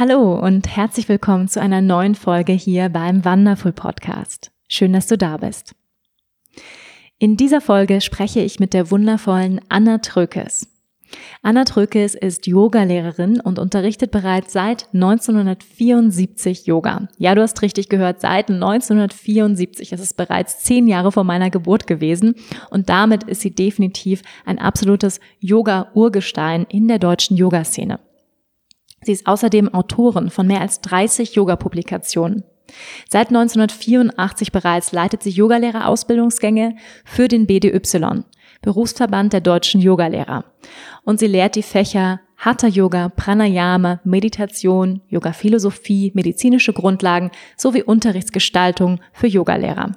Hallo und herzlich willkommen zu einer neuen Folge hier beim Wonderful Podcast. Schön, dass du da bist. In dieser Folge spreche ich mit der wundervollen Anna Trökes. Anna Trökes ist Yogalehrerin und unterrichtet bereits seit 1974 Yoga. Ja, du hast richtig gehört, seit 1974. Das ist bereits zehn Jahre vor meiner Geburt gewesen und damit ist sie definitiv ein absolutes Yoga-Urgestein in der deutschen Yoga-Szene. Sie ist außerdem Autorin von mehr als 30 Yoga-Publikationen. Seit 1984 bereits leitet sie Yogalehrerausbildungsgänge für den BDY, Berufsverband der deutschen Yogalehrer. Und sie lehrt die Fächer Hatha Yoga, Pranayama, Meditation, Yoga Philosophie, medizinische Grundlagen sowie Unterrichtsgestaltung für Yogalehrer.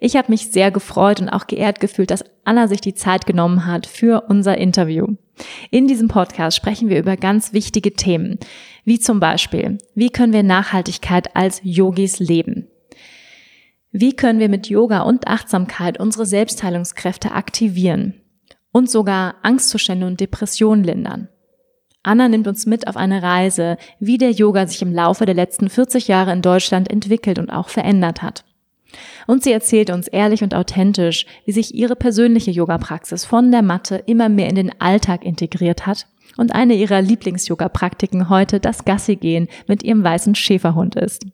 Ich habe mich sehr gefreut und auch geehrt gefühlt, dass Anna sich die Zeit genommen hat für unser Interview. In diesem Podcast sprechen wir über ganz wichtige Themen, wie zum Beispiel, wie können wir Nachhaltigkeit als Yogis leben? Wie können wir mit Yoga und Achtsamkeit unsere Selbstheilungskräfte aktivieren und sogar Angstzustände und Depressionen lindern? Anna nimmt uns mit auf eine Reise, wie der Yoga sich im Laufe der letzten 40 Jahre in Deutschland entwickelt und auch verändert hat. Und sie erzählt uns ehrlich und authentisch, wie sich ihre persönliche Yoga-Praxis von der Matte immer mehr in den Alltag integriert hat und eine ihrer Lieblings-Yoga-Praktiken heute das Gassi-Gehen mit ihrem weißen Schäferhund ist.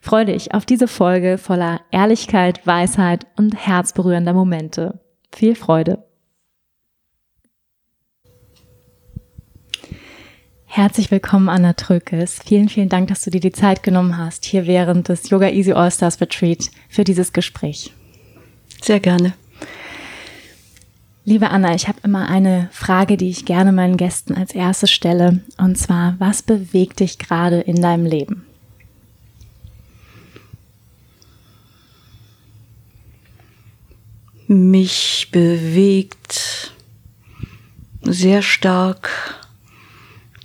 Freue dich auf diese Folge voller Ehrlichkeit, Weisheit und herzberührender Momente. Viel Freude! Herzlich willkommen, Anna Trökes. Vielen, vielen Dank, dass du dir die Zeit genommen hast, hier während des Yoga Easy All Stars Retreat für dieses Gespräch. Sehr gerne. Liebe Anna, ich habe immer eine Frage, die ich gerne meinen Gästen als erstes stelle. Und zwar, was bewegt dich gerade in deinem Leben? Mich bewegt sehr stark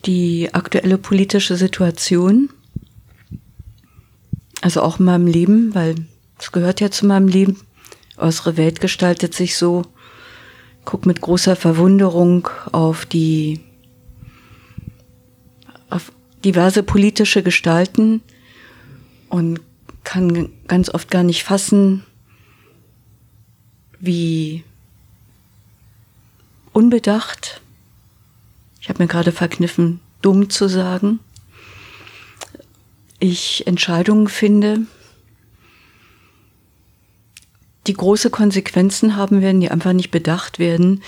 die aktuelle politische Situation, also auch in meinem Leben, weil es gehört ja zu meinem Leben. Unsere Welt gestaltet sich so. Guck mit großer Verwunderung auf die auf diverse politische Gestalten und kann ganz oft gar nicht fassen, wie unbedacht ich habe mir gerade verkniffen, dumm zu sagen, ich Entscheidungen finde, die große Konsequenzen haben werden, die einfach nicht bedacht werden.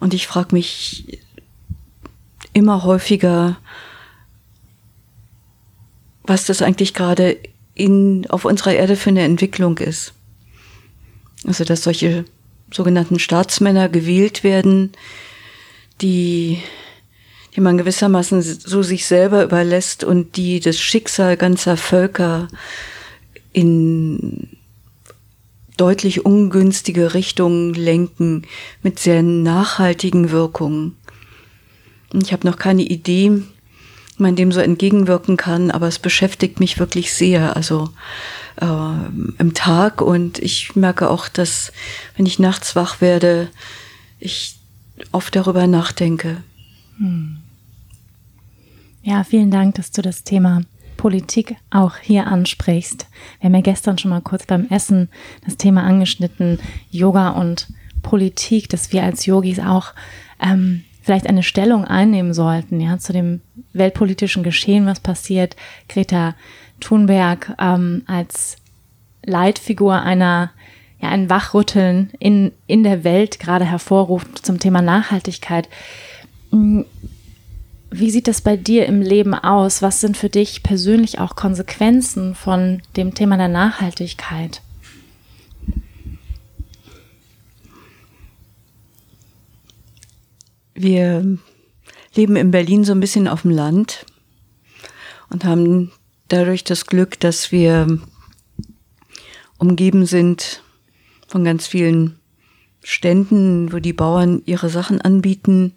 Und ich frage mich immer häufiger, was das eigentlich gerade in, auf unserer Erde für eine Entwicklung ist. Also, dass solche sogenannten Staatsmänner gewählt werden, die die man gewissermaßen so sich selber überlässt und die das Schicksal ganzer Völker in deutlich ungünstige Richtungen lenken mit sehr nachhaltigen Wirkungen. Ich habe noch keine Idee, wie man dem so entgegenwirken kann, aber es beschäftigt mich wirklich sehr, also äh, im Tag und ich merke auch, dass wenn ich nachts wach werde, ich oft darüber nachdenke. Hm. Ja, vielen Dank, dass du das Thema Politik auch hier ansprichst. Wir haben ja gestern schon mal kurz beim Essen das Thema angeschnitten, Yoga und Politik, dass wir als Yogis auch ähm, vielleicht eine Stellung einnehmen sollten, ja, zu dem weltpolitischen Geschehen, was passiert. Greta Thunberg ähm, als Leitfigur einer ja, ein Wachrütteln in, in der Welt gerade hervorruft zum Thema Nachhaltigkeit. Wie sieht das bei dir im Leben aus? Was sind für dich persönlich auch Konsequenzen von dem Thema der Nachhaltigkeit? wir leben in Berlin so ein bisschen auf dem Land und haben dadurch das Glück, dass wir umgeben sind von ganz vielen Ständen, wo die Bauern ihre Sachen anbieten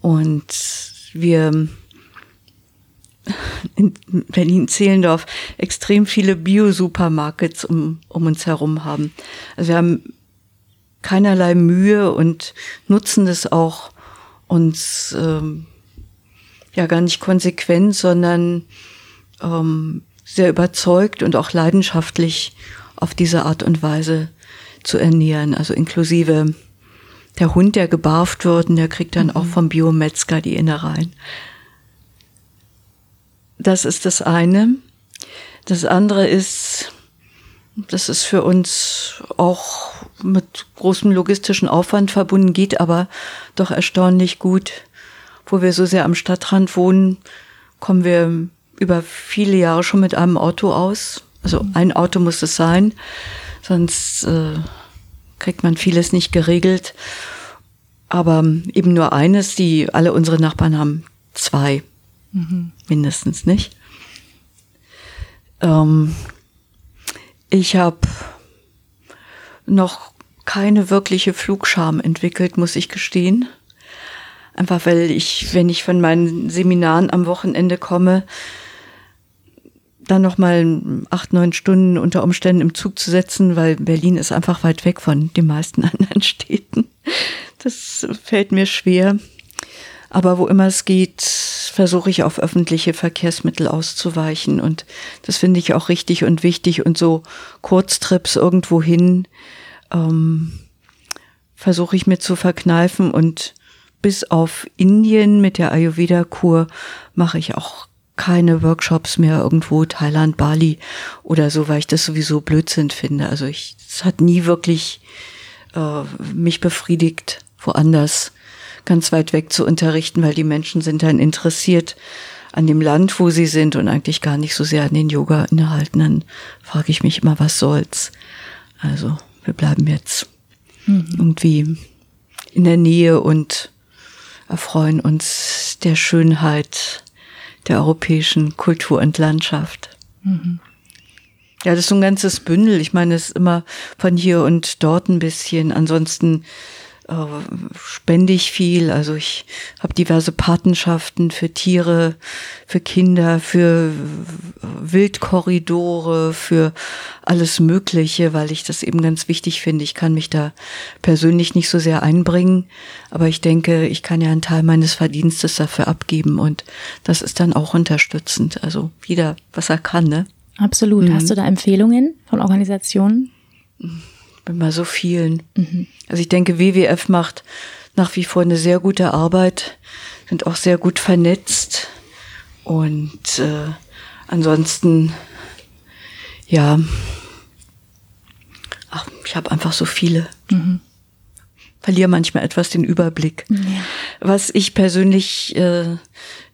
und wir in Berlin-Zehlendorf extrem viele Bio-Supermarkets um, um uns herum haben. Also wir haben keinerlei Mühe und nutzen das auch uns ähm, ja gar nicht konsequent, sondern ähm, sehr überzeugt und auch leidenschaftlich auf diese Art und Weise zu ernähren. Also inklusive der Hund, der gebarft wird, und der kriegt dann mhm. auch vom Biometzger die Innereien. Das ist das eine. Das andere ist, das ist für uns auch mit großem logistischen Aufwand verbunden, geht aber doch erstaunlich gut. Wo wir so sehr am Stadtrand wohnen, kommen wir über viele Jahre schon mit einem Auto aus. Also ein Auto muss es sein, sonst äh, kriegt man vieles nicht geregelt. Aber eben nur eines, die alle unsere Nachbarn haben zwei. Mhm. Mindestens nicht. Ähm, ich habe noch keine wirkliche Flugscham entwickelt, muss ich gestehen. Einfach weil ich, wenn ich von meinen Seminaren am Wochenende komme, dann noch mal acht, neun Stunden unter Umständen im Zug zu setzen, weil Berlin ist einfach weit weg von den meisten anderen Städten. Das fällt mir schwer. Aber wo immer es geht, versuche ich auf öffentliche Verkehrsmittel auszuweichen. Und das finde ich auch richtig und wichtig. Und so Kurztrips irgendwo hin ähm, versuche ich mir zu verkneifen. Und bis auf Indien mit der Ayurveda-Kur mache ich auch keine Workshops mehr irgendwo, Thailand, Bali oder so, weil ich das sowieso Blödsinn finde. Also ich, es hat nie wirklich äh, mich befriedigt, woanders ganz weit weg zu unterrichten, weil die Menschen sind dann interessiert an dem Land, wo sie sind und eigentlich gar nicht so sehr an den Yoga-Inhalten. Dann frage ich mich immer, was soll's? Also wir bleiben jetzt mhm. irgendwie in der Nähe und erfreuen uns der Schönheit der europäischen Kultur und Landschaft. Mhm. Ja, das ist so ein ganzes Bündel. Ich meine, es ist immer von hier und dort ein bisschen. Ansonsten spende ich viel. Also ich habe diverse Patenschaften für Tiere, für Kinder, für Wildkorridore, für alles Mögliche, weil ich das eben ganz wichtig finde. Ich kann mich da persönlich nicht so sehr einbringen, aber ich denke, ich kann ja einen Teil meines Verdienstes dafür abgeben und das ist dann auch unterstützend. Also jeder, was er kann, ne? Absolut. Mhm. Hast du da Empfehlungen von Organisationen? Bei so vielen. Mhm. Also ich denke, WWF macht nach wie vor eine sehr gute Arbeit, sind auch sehr gut vernetzt und äh, ansonsten, ja, ach, ich habe einfach so viele. Mhm. Verliere manchmal etwas den Überblick. Ja. Was ich persönlich äh,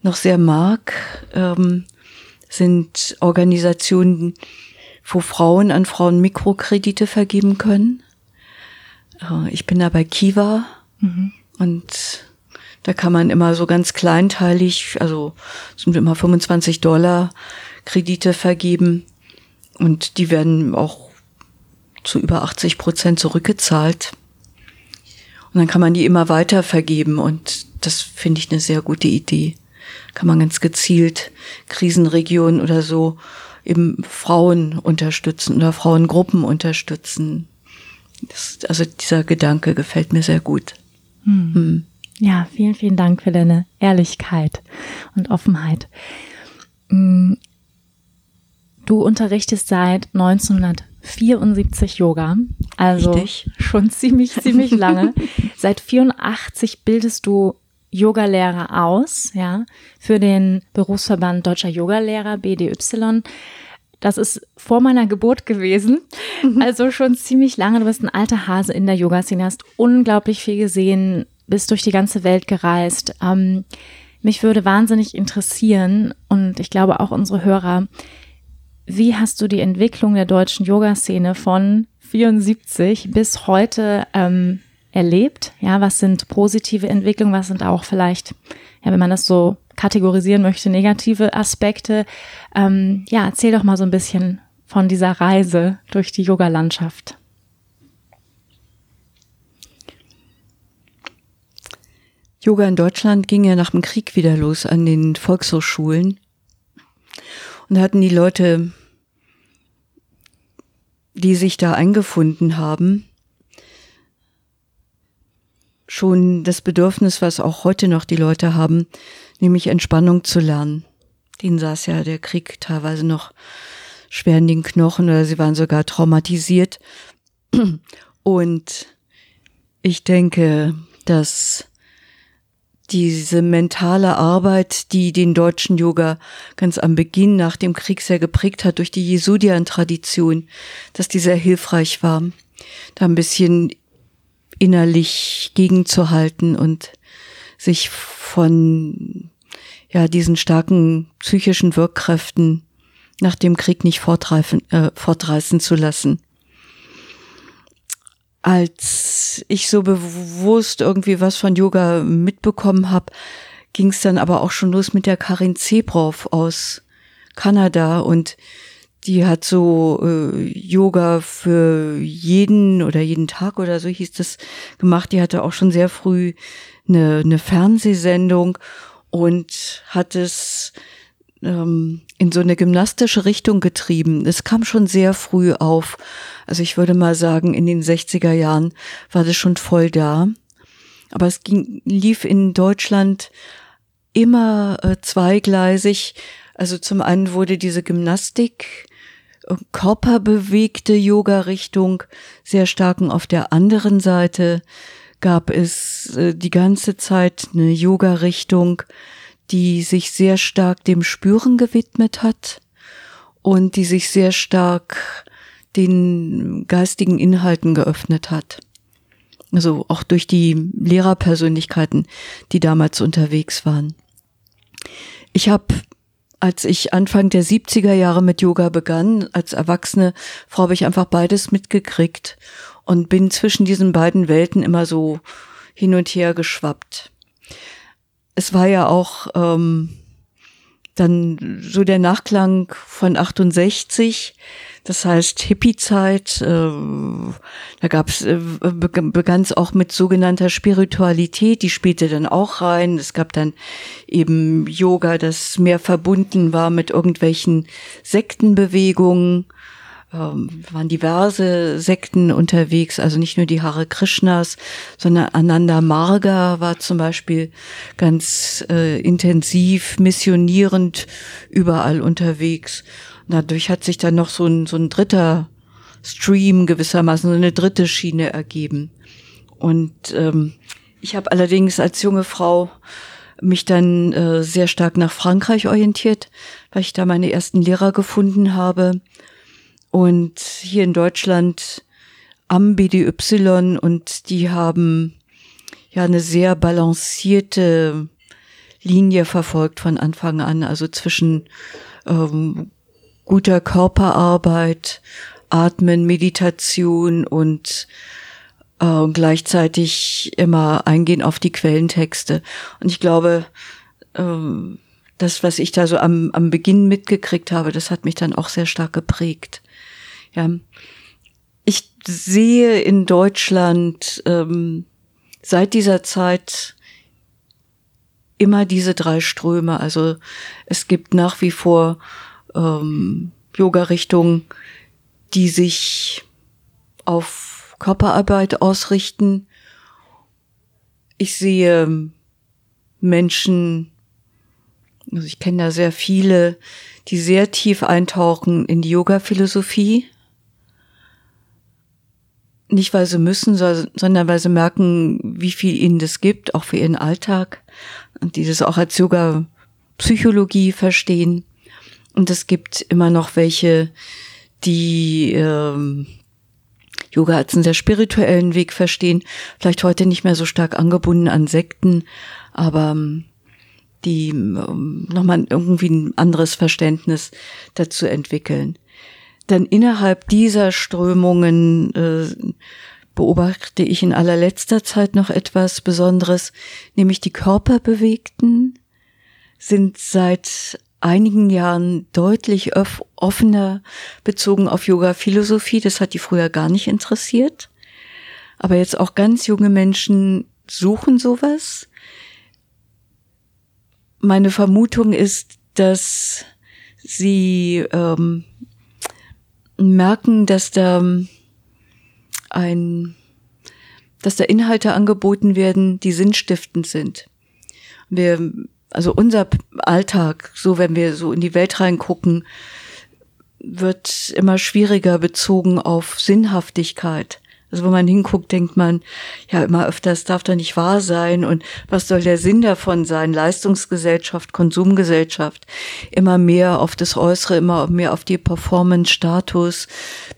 noch sehr mag, ähm, sind Organisationen, wo Frauen an Frauen Mikrokredite vergeben können. Äh, ich bin da bei Kiva mhm. und da kann man immer so ganz kleinteilig, also sind immer 25 Dollar Kredite vergeben und die werden auch zu über 80 Prozent zurückgezahlt. Und dann kann man die immer weiter vergeben und das finde ich eine sehr gute Idee. Kann man ganz gezielt Krisenregionen oder so eben Frauen unterstützen oder Frauengruppen unterstützen. Das, also dieser Gedanke gefällt mir sehr gut. Hm. Hm. Ja, vielen, vielen Dank für deine Ehrlichkeit und Offenheit. Hm. Du unterrichtest seit 1974 Yoga, also Richtig. schon ziemlich, ziemlich lange. seit 84 bildest du Yogalehrer aus, ja, für den Berufsverband Deutscher Yogalehrer, BDY. Das ist vor meiner Geburt gewesen, mhm. also schon ziemlich lange. Du bist ein alter Hase in der Yoga-Szene, hast unglaublich viel gesehen, bist durch die ganze Welt gereist. Ähm, mich würde wahnsinnig interessieren und ich glaube auch unsere Hörer, wie hast du die Entwicklung der deutschen Yoga-Szene von 74 bis heute ähm, erlebt? Ja, was sind positive Entwicklungen? Was sind auch vielleicht, ja, wenn man das so kategorisieren möchte, negative Aspekte? Ähm, ja, erzähl doch mal so ein bisschen von dieser Reise durch die Yoga-Landschaft. Yoga in Deutschland ging ja nach dem Krieg wieder los an den Volkshochschulen. Und da hatten die Leute, die sich da eingefunden haben, schon das Bedürfnis, was auch heute noch die Leute haben, nämlich Entspannung zu lernen. Denen saß ja der Krieg teilweise noch schwer in den Knochen oder sie waren sogar traumatisiert. Und ich denke, dass diese mentale Arbeit, die den deutschen Yoga ganz am Beginn nach dem Krieg sehr geprägt hat durch die Jesudian-Tradition, dass die sehr hilfreich war, da ein bisschen innerlich gegenzuhalten und sich von ja diesen starken psychischen Wirkkräften nach dem Krieg nicht äh, fortreißen zu lassen. Als ich so bewusst irgendwie was von Yoga mitbekommen habe, ging es dann aber auch schon los mit der Karin Zebrov aus Kanada und die hat so äh, Yoga für jeden oder jeden Tag oder so hieß das gemacht. Die hatte auch schon sehr früh eine, eine Fernsehsendung und hat es ähm, in so eine gymnastische Richtung getrieben. Es kam schon sehr früh auf. Also ich würde mal sagen, in den 60er Jahren war das schon voll da. Aber es ging, lief in Deutschland immer äh, zweigleisig. Also zum einen wurde diese Gymnastik, körperbewegte Yoga-Richtung sehr stark und auf der anderen Seite gab es äh, die ganze Zeit eine Yoga-Richtung, die sich sehr stark dem Spüren gewidmet hat und die sich sehr stark den geistigen Inhalten geöffnet hat. Also auch durch die Lehrerpersönlichkeiten, die damals unterwegs waren. Ich habe, als ich Anfang der 70er Jahre mit Yoga begann, als erwachsene Frau habe ich einfach beides mitgekriegt und bin zwischen diesen beiden Welten immer so hin und her geschwappt. Es war ja auch ähm, dann so der Nachklang von 68, das heißt Hippie-Zeit, äh, da gab's, äh, begann es auch mit sogenannter Spiritualität, die spielte dann auch rein. Es gab dann eben Yoga, das mehr verbunden war mit irgendwelchen Sektenbewegungen ähm, waren diverse Sekten unterwegs, also nicht nur die Hare Krishnas, sondern Ananda Marga war zum Beispiel ganz äh, intensiv missionierend überall unterwegs. Dadurch hat sich dann noch so ein, so ein dritter Stream gewissermaßen, so eine dritte Schiene ergeben. Und ähm, ich habe allerdings als junge Frau mich dann äh, sehr stark nach Frankreich orientiert, weil ich da meine ersten Lehrer gefunden habe und hier in Deutschland am BDY und die haben ja eine sehr balancierte Linie verfolgt von Anfang an, also zwischen ähm, guter Körperarbeit, Atmen, Meditation und äh, gleichzeitig immer eingehen auf die Quellentexte. Und ich glaube, ähm, das, was ich da so am, am Beginn mitgekriegt habe, das hat mich dann auch sehr stark geprägt. Ja. Ich sehe in Deutschland ähm, seit dieser Zeit immer diese drei Ströme. Also es gibt nach wie vor ähm, Yoga-Richtungen, die sich auf Körperarbeit ausrichten. Ich sehe Menschen, also ich kenne da sehr viele, die sehr tief eintauchen in die Yoga-Philosophie nicht weil sie müssen, sondern weil sie merken, wie viel ihnen das gibt, auch für ihren Alltag und die das auch als Yoga-Psychologie verstehen. Und es gibt immer noch welche, die ähm, Yoga als einen sehr spirituellen Weg verstehen, vielleicht heute nicht mehr so stark angebunden an Sekten, aber ähm, die ähm, nochmal irgendwie ein anderes Verständnis dazu entwickeln. Dann innerhalb dieser Strömungen äh, beobachte ich in allerletzter Zeit noch etwas Besonderes, nämlich die Körperbewegten sind seit einigen Jahren deutlich offener bezogen auf Yoga-Philosophie. Das hat die früher gar nicht interessiert. Aber jetzt auch ganz junge Menschen suchen sowas. Meine Vermutung ist, dass sie ähm, merken, dass da ein, dass da Inhalte angeboten werden, die sinnstiftend sind. Wir, also unser Alltag, so wenn wir so in die Welt reingucken, wird immer schwieriger bezogen auf Sinnhaftigkeit. Also wo man hinguckt, denkt man, ja, immer öfters darf doch nicht wahr sein und was soll der Sinn davon sein? Leistungsgesellschaft, Konsumgesellschaft, immer mehr auf das Äußere, immer mehr auf die Performance, Status,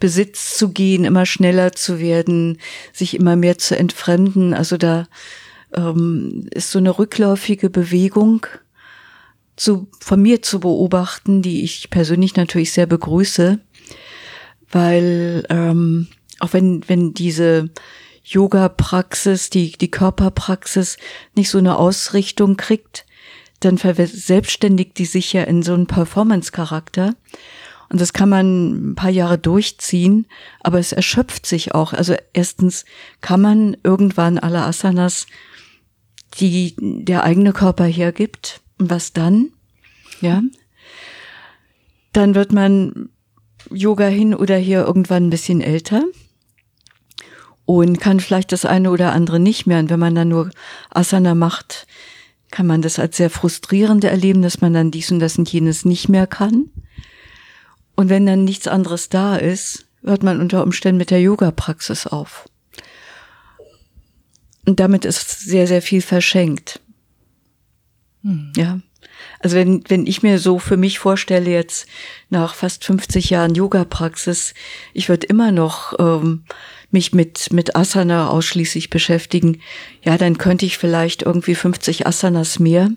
Besitz zu gehen, immer schneller zu werden, sich immer mehr zu entfremden. Also da ähm, ist so eine rückläufige Bewegung zu, von mir zu beobachten, die ich persönlich natürlich sehr begrüße, weil ähm, auch wenn, wenn diese Yoga-Praxis, die, die Körperpraxis nicht so eine Ausrichtung kriegt, dann verselbstständigt die sich ja in so einen Performance-Charakter. Und das kann man ein paar Jahre durchziehen, aber es erschöpft sich auch. Also erstens kann man irgendwann alle Asanas, die der eigene Körper hergibt. Und was dann? Ja. Dann wird man Yoga hin oder hier irgendwann ein bisschen älter und kann vielleicht das eine oder andere nicht mehr. Und wenn man dann nur Asana macht, kann man das als sehr frustrierend erleben, dass man dann dies und das und jenes nicht mehr kann. Und wenn dann nichts anderes da ist, hört man unter Umständen mit der Yoga-Praxis auf. Und damit ist sehr, sehr viel verschenkt. Hm. Ja. Also wenn, wenn ich mir so für mich vorstelle, jetzt nach fast 50 Jahren Yoga-Praxis, ich würde immer noch ähm, mich mit, mit Asana ausschließlich beschäftigen, ja, dann könnte ich vielleicht irgendwie 50 Asanas mehr.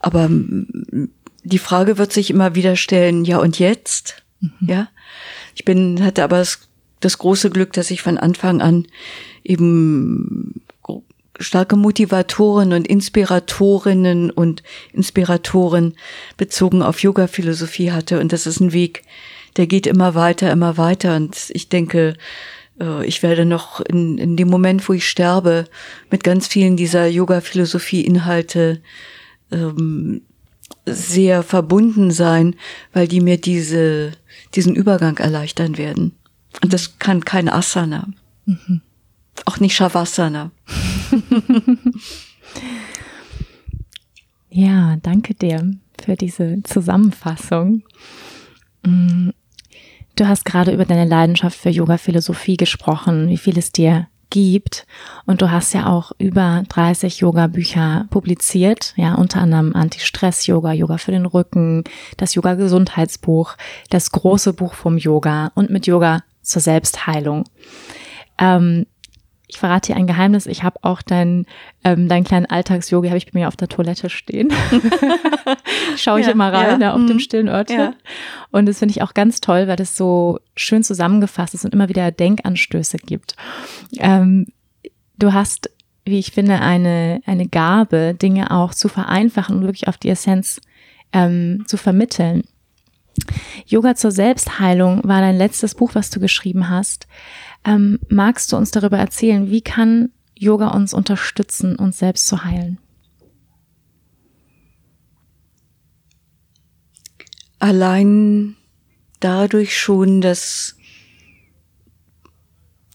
Aber die Frage wird sich immer wieder stellen, ja, und jetzt? Mhm. Ja. Ich bin, hatte aber das, das große Glück, dass ich von Anfang an eben starke Motivatoren und Inspiratorinnen und Inspiratoren bezogen auf Yoga-Philosophie hatte. Und das ist ein Weg, der geht immer weiter, immer weiter. Und ich denke, äh, ich werde noch in, in dem Moment, wo ich sterbe, mit ganz vielen dieser Yoga-Philosophie-Inhalte ähm, sehr verbunden sein, weil die mir diese, diesen Übergang erleichtern werden. Und das kann kein Asana. Mhm. Auch nicht Shavasana. ja, danke dir für diese Zusammenfassung. Mm, Du hast gerade über deine Leidenschaft für Yoga-Philosophie gesprochen, wie viel es dir gibt. Und du hast ja auch über 30 Yoga-Bücher publiziert, ja, unter anderem Anti-Stress-Yoga, Yoga für den Rücken, das Yoga-Gesundheitsbuch, das große Buch vom Yoga und mit Yoga zur Selbstheilung. Ähm, ich verrate dir ein Geheimnis, ich habe auch deinen ähm, deinen kleinen Alltags-Yogi habe ich bei mir auf der Toilette stehen. Schaue ich ja, immer rein ja. da auf mhm. dem stillen Örtchen. Ja. Und das finde ich auch ganz toll, weil das so schön zusammengefasst ist und immer wieder Denkanstöße gibt. Ähm, du hast, wie ich finde, eine, eine Gabe, Dinge auch zu vereinfachen und wirklich auf die Essenz ähm, zu vermitteln. Yoga zur Selbstheilung war dein letztes Buch, was du geschrieben hast. Ähm, magst du uns darüber erzählen, wie kann Yoga uns unterstützen, uns selbst zu heilen? Allein dadurch schon, dass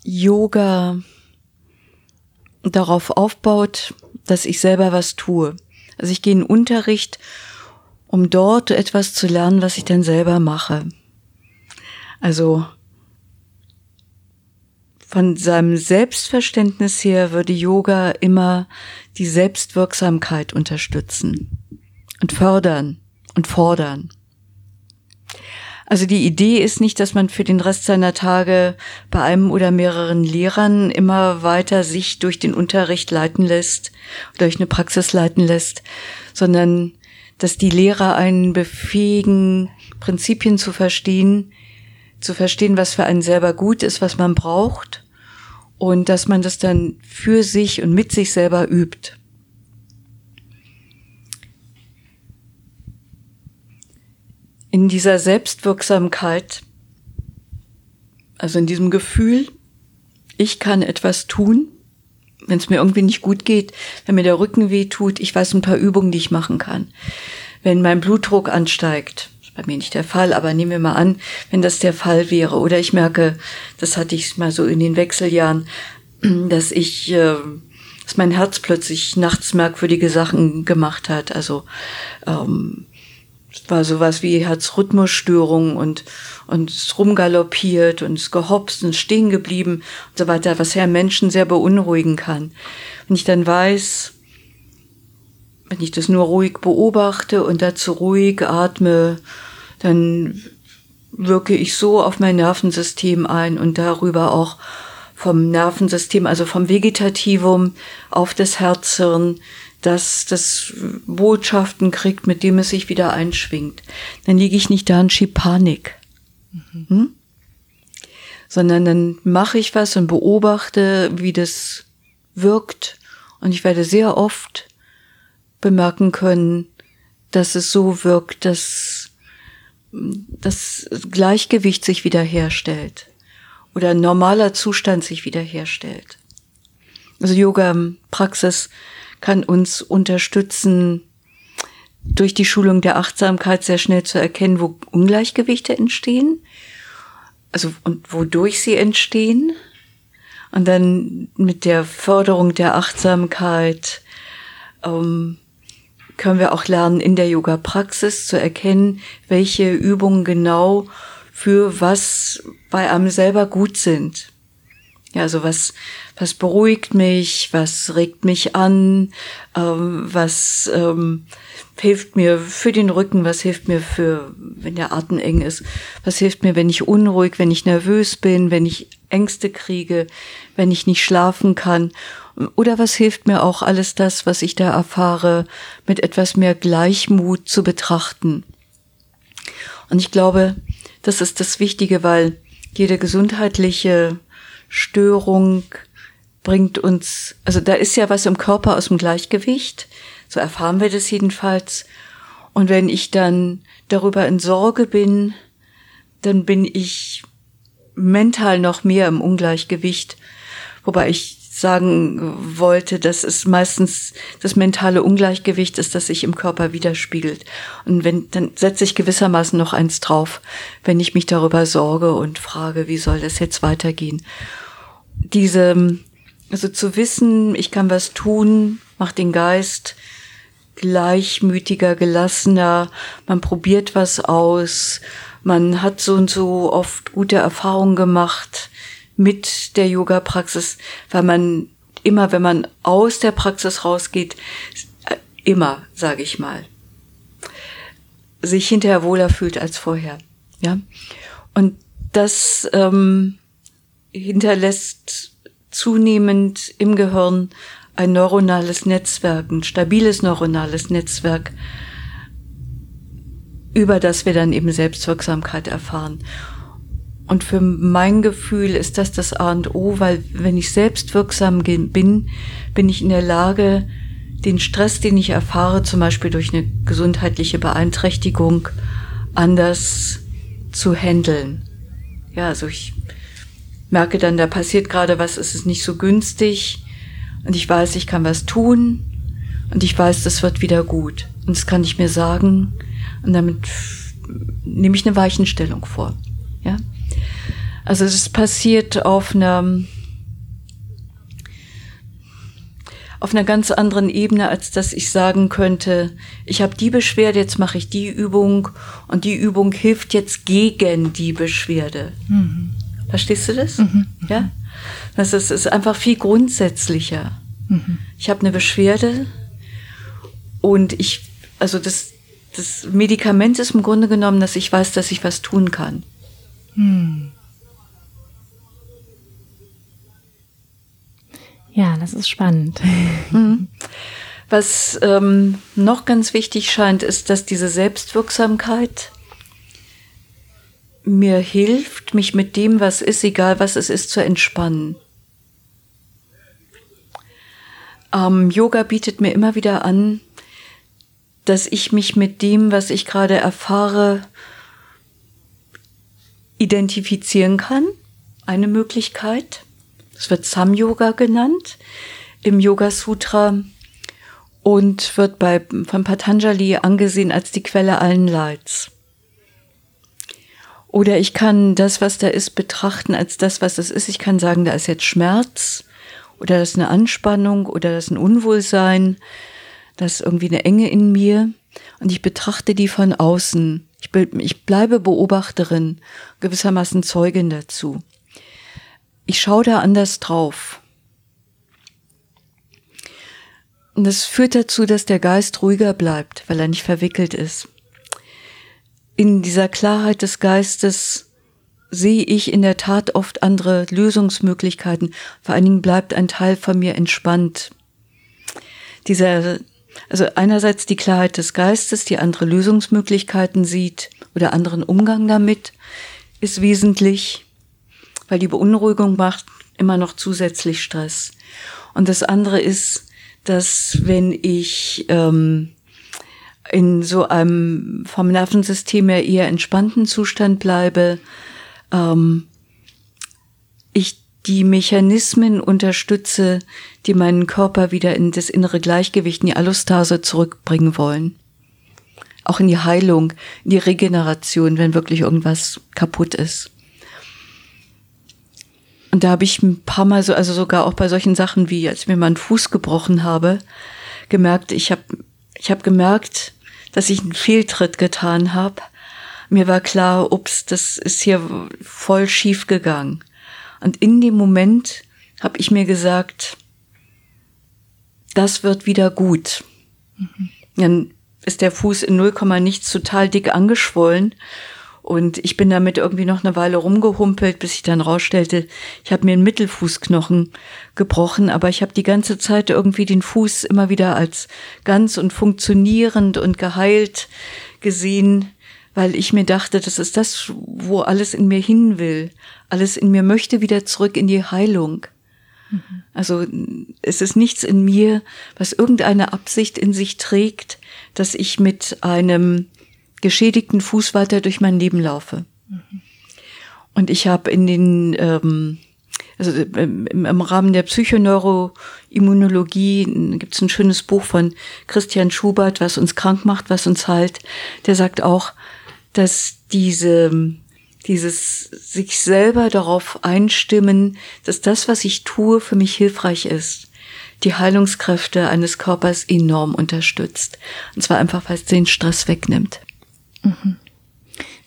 Yoga darauf aufbaut, dass ich selber was tue. Also ich gehe in Unterricht, um dort etwas zu lernen, was ich dann selber mache. Also von seinem Selbstverständnis her würde Yoga immer die Selbstwirksamkeit unterstützen und fördern und fordern. Also die Idee ist nicht, dass man für den Rest seiner Tage bei einem oder mehreren Lehrern immer weiter sich durch den Unterricht leiten lässt, durch eine Praxis leiten lässt, sondern dass die Lehrer einen befähigen, Prinzipien zu verstehen, zu verstehen, was für einen selber gut ist, was man braucht und dass man das dann für sich und mit sich selber übt. In dieser Selbstwirksamkeit, also in diesem Gefühl, ich kann etwas tun, wenn es mir irgendwie nicht gut geht, wenn mir der Rücken weh tut, ich weiß ein paar Übungen, die ich machen kann. Wenn mein Blutdruck ansteigt, bei mir nicht der Fall, aber nehmen wir mal an, wenn das der Fall wäre, oder ich merke, das hatte ich mal so in den Wechseljahren, dass ich, äh, dass mein Herz plötzlich nachts merkwürdige Sachen gemacht hat. Also ähm, es war sowas wie Herzrhythmusstörung und und ist rumgaloppiert und ist gehopst und stehen geblieben und so weiter, was ja Menschen sehr beunruhigen kann. Wenn ich dann weiß, wenn ich das nur ruhig beobachte und dazu ruhig atme, dann wirke ich so auf mein Nervensystem ein und darüber auch vom Nervensystem, also vom Vegetativum auf das Herzhirn, dass das Botschaften kriegt, mit dem es sich wieder einschwingt. Dann liege ich nicht da und schieb Panik. Mhm. Hm? Sondern dann mache ich was und beobachte, wie das wirkt. Und ich werde sehr oft bemerken können, dass es so wirkt, dass das Gleichgewicht sich wiederherstellt oder ein normaler Zustand sich wiederherstellt. Also Yoga-Praxis kann uns unterstützen, durch die Schulung der Achtsamkeit sehr schnell zu erkennen, wo Ungleichgewichte entstehen, also und wodurch sie entstehen. Und dann mit der Förderung der Achtsamkeit ähm, können wir auch lernen, in der Yoga-Praxis zu erkennen, welche Übungen genau für was bei einem selber gut sind. Ja, also was, was beruhigt mich, was regt mich an, ähm, was ähm, hilft mir für den Rücken, was hilft mir für, wenn der Atem eng ist, was hilft mir, wenn ich unruhig, wenn ich nervös bin, wenn ich Ängste kriege, wenn ich nicht schlafen kann. Oder was hilft mir auch alles das, was ich da erfahre, mit etwas mehr Gleichmut zu betrachten. Und ich glaube, das ist das Wichtige, weil jede gesundheitliche Störung bringt uns, also da ist ja was im Körper aus dem Gleichgewicht, so erfahren wir das jedenfalls. Und wenn ich dann darüber in Sorge bin, dann bin ich mental noch mehr im Ungleichgewicht, wobei ich sagen wollte, dass es meistens das mentale Ungleichgewicht ist, das sich im Körper widerspiegelt. Und wenn, dann setze ich gewissermaßen noch eins drauf, wenn ich mich darüber sorge und frage, wie soll das jetzt weitergehen? Diese, also zu wissen, ich kann was tun, macht den Geist gleichmütiger, gelassener, man probiert was aus, man hat so und so oft gute Erfahrungen gemacht mit der Yoga-Praxis, weil man immer, wenn man aus der Praxis rausgeht, immer, sage ich mal, sich hinterher wohler fühlt als vorher. Ja, und das ähm, hinterlässt zunehmend im Gehirn ein neuronales Netzwerk, ein stabiles neuronales Netzwerk, über das wir dann eben Selbstwirksamkeit erfahren. Und für mein Gefühl ist das das A und O, weil wenn ich selbstwirksam bin, bin ich in der Lage, den Stress, den ich erfahre, zum Beispiel durch eine gesundheitliche Beeinträchtigung, anders zu handeln. Ja, also ich merke dann, da passiert gerade was, es ist nicht so günstig und ich weiß, ich kann was tun und ich weiß, das wird wieder gut. Und das kann ich mir sagen und damit nehme ich eine Weichenstellung vor. Ja? Also es passiert auf einer auf einer ganz anderen Ebene, als dass ich sagen könnte, ich habe die Beschwerde, jetzt mache ich die Übung und die Übung hilft jetzt gegen die Beschwerde. Mhm. Verstehst du das? Mhm. Ja? Das ist, ist einfach viel grundsätzlicher. Mhm. Ich habe eine Beschwerde und ich, also das, das Medikament ist im Grunde genommen, dass ich weiß, dass ich was tun kann. Mhm. Ja, das ist spannend. Mhm. Was ähm, noch ganz wichtig scheint, ist, dass diese Selbstwirksamkeit mir hilft, mich mit dem, was ist, egal was es ist, zu entspannen. Ähm, Yoga bietet mir immer wieder an, dass ich mich mit dem, was ich gerade erfahre, identifizieren kann. Eine Möglichkeit. Es wird Sam-Yoga genannt im Yoga Sutra und wird bei, von Patanjali angesehen als die Quelle allen Leids. Oder ich kann das, was da ist, betrachten als das, was es ist. Ich kann sagen, da ist jetzt Schmerz oder das ist eine Anspannung oder das ist ein Unwohlsein, das ist irgendwie eine Enge in mir und ich betrachte die von außen. Ich bleibe Beobachterin, gewissermaßen Zeugin dazu. Ich schaue da anders drauf. Und das führt dazu, dass der Geist ruhiger bleibt, weil er nicht verwickelt ist. In dieser Klarheit des Geistes sehe ich in der Tat oft andere Lösungsmöglichkeiten. Vor allen Dingen bleibt ein Teil von mir entspannt. Dieser, also einerseits die Klarheit des Geistes, die andere Lösungsmöglichkeiten sieht oder anderen Umgang damit, ist wesentlich, weil die Beunruhigung macht immer noch zusätzlich Stress. Und das andere ist, dass wenn ich ähm, in so einem vom Nervensystem her eher entspannten Zustand bleibe, ähm, ich die Mechanismen unterstütze, die meinen Körper wieder in das innere Gleichgewicht, in die Allostase zurückbringen wollen. Auch in die Heilung, in die Regeneration, wenn wirklich irgendwas kaputt ist. Und da habe ich ein paar Mal so, also sogar auch bei solchen Sachen wie, als ich mir meinen Fuß gebrochen habe, gemerkt, ich habe ich hab gemerkt, dass ich einen Fehltritt getan habe mir war klar, ups, das ist hier voll schief gegangen. Und in dem Moment habe ich mir gesagt, das wird wieder gut. Mhm. Dann ist der Fuß in 0, nichts total dick angeschwollen. Und ich bin damit irgendwie noch eine Weile rumgehumpelt, bis ich dann rausstellte, ich habe mir einen Mittelfußknochen gebrochen, aber ich habe die ganze Zeit irgendwie den Fuß immer wieder als ganz und funktionierend und geheilt gesehen weil ich mir dachte, das ist das, wo alles in mir hin will. Alles in mir möchte wieder zurück in die Heilung. Mhm. Also es ist nichts in mir, was irgendeine Absicht in sich trägt, dass ich mit einem geschädigten Fuß weiter durch mein Leben laufe. Mhm. Und ich habe in den ähm, also im, im Rahmen der Psychoneuroimmunologie gibt es ein schönes Buch von Christian Schubert, was uns krank macht, was uns heilt. Der sagt auch, dass diese, dieses sich selber darauf einstimmen, dass das, was ich tue, für mich hilfreich ist, die Heilungskräfte eines Körpers enorm unterstützt. Und zwar einfach, weil es den Stress wegnimmt. Mhm.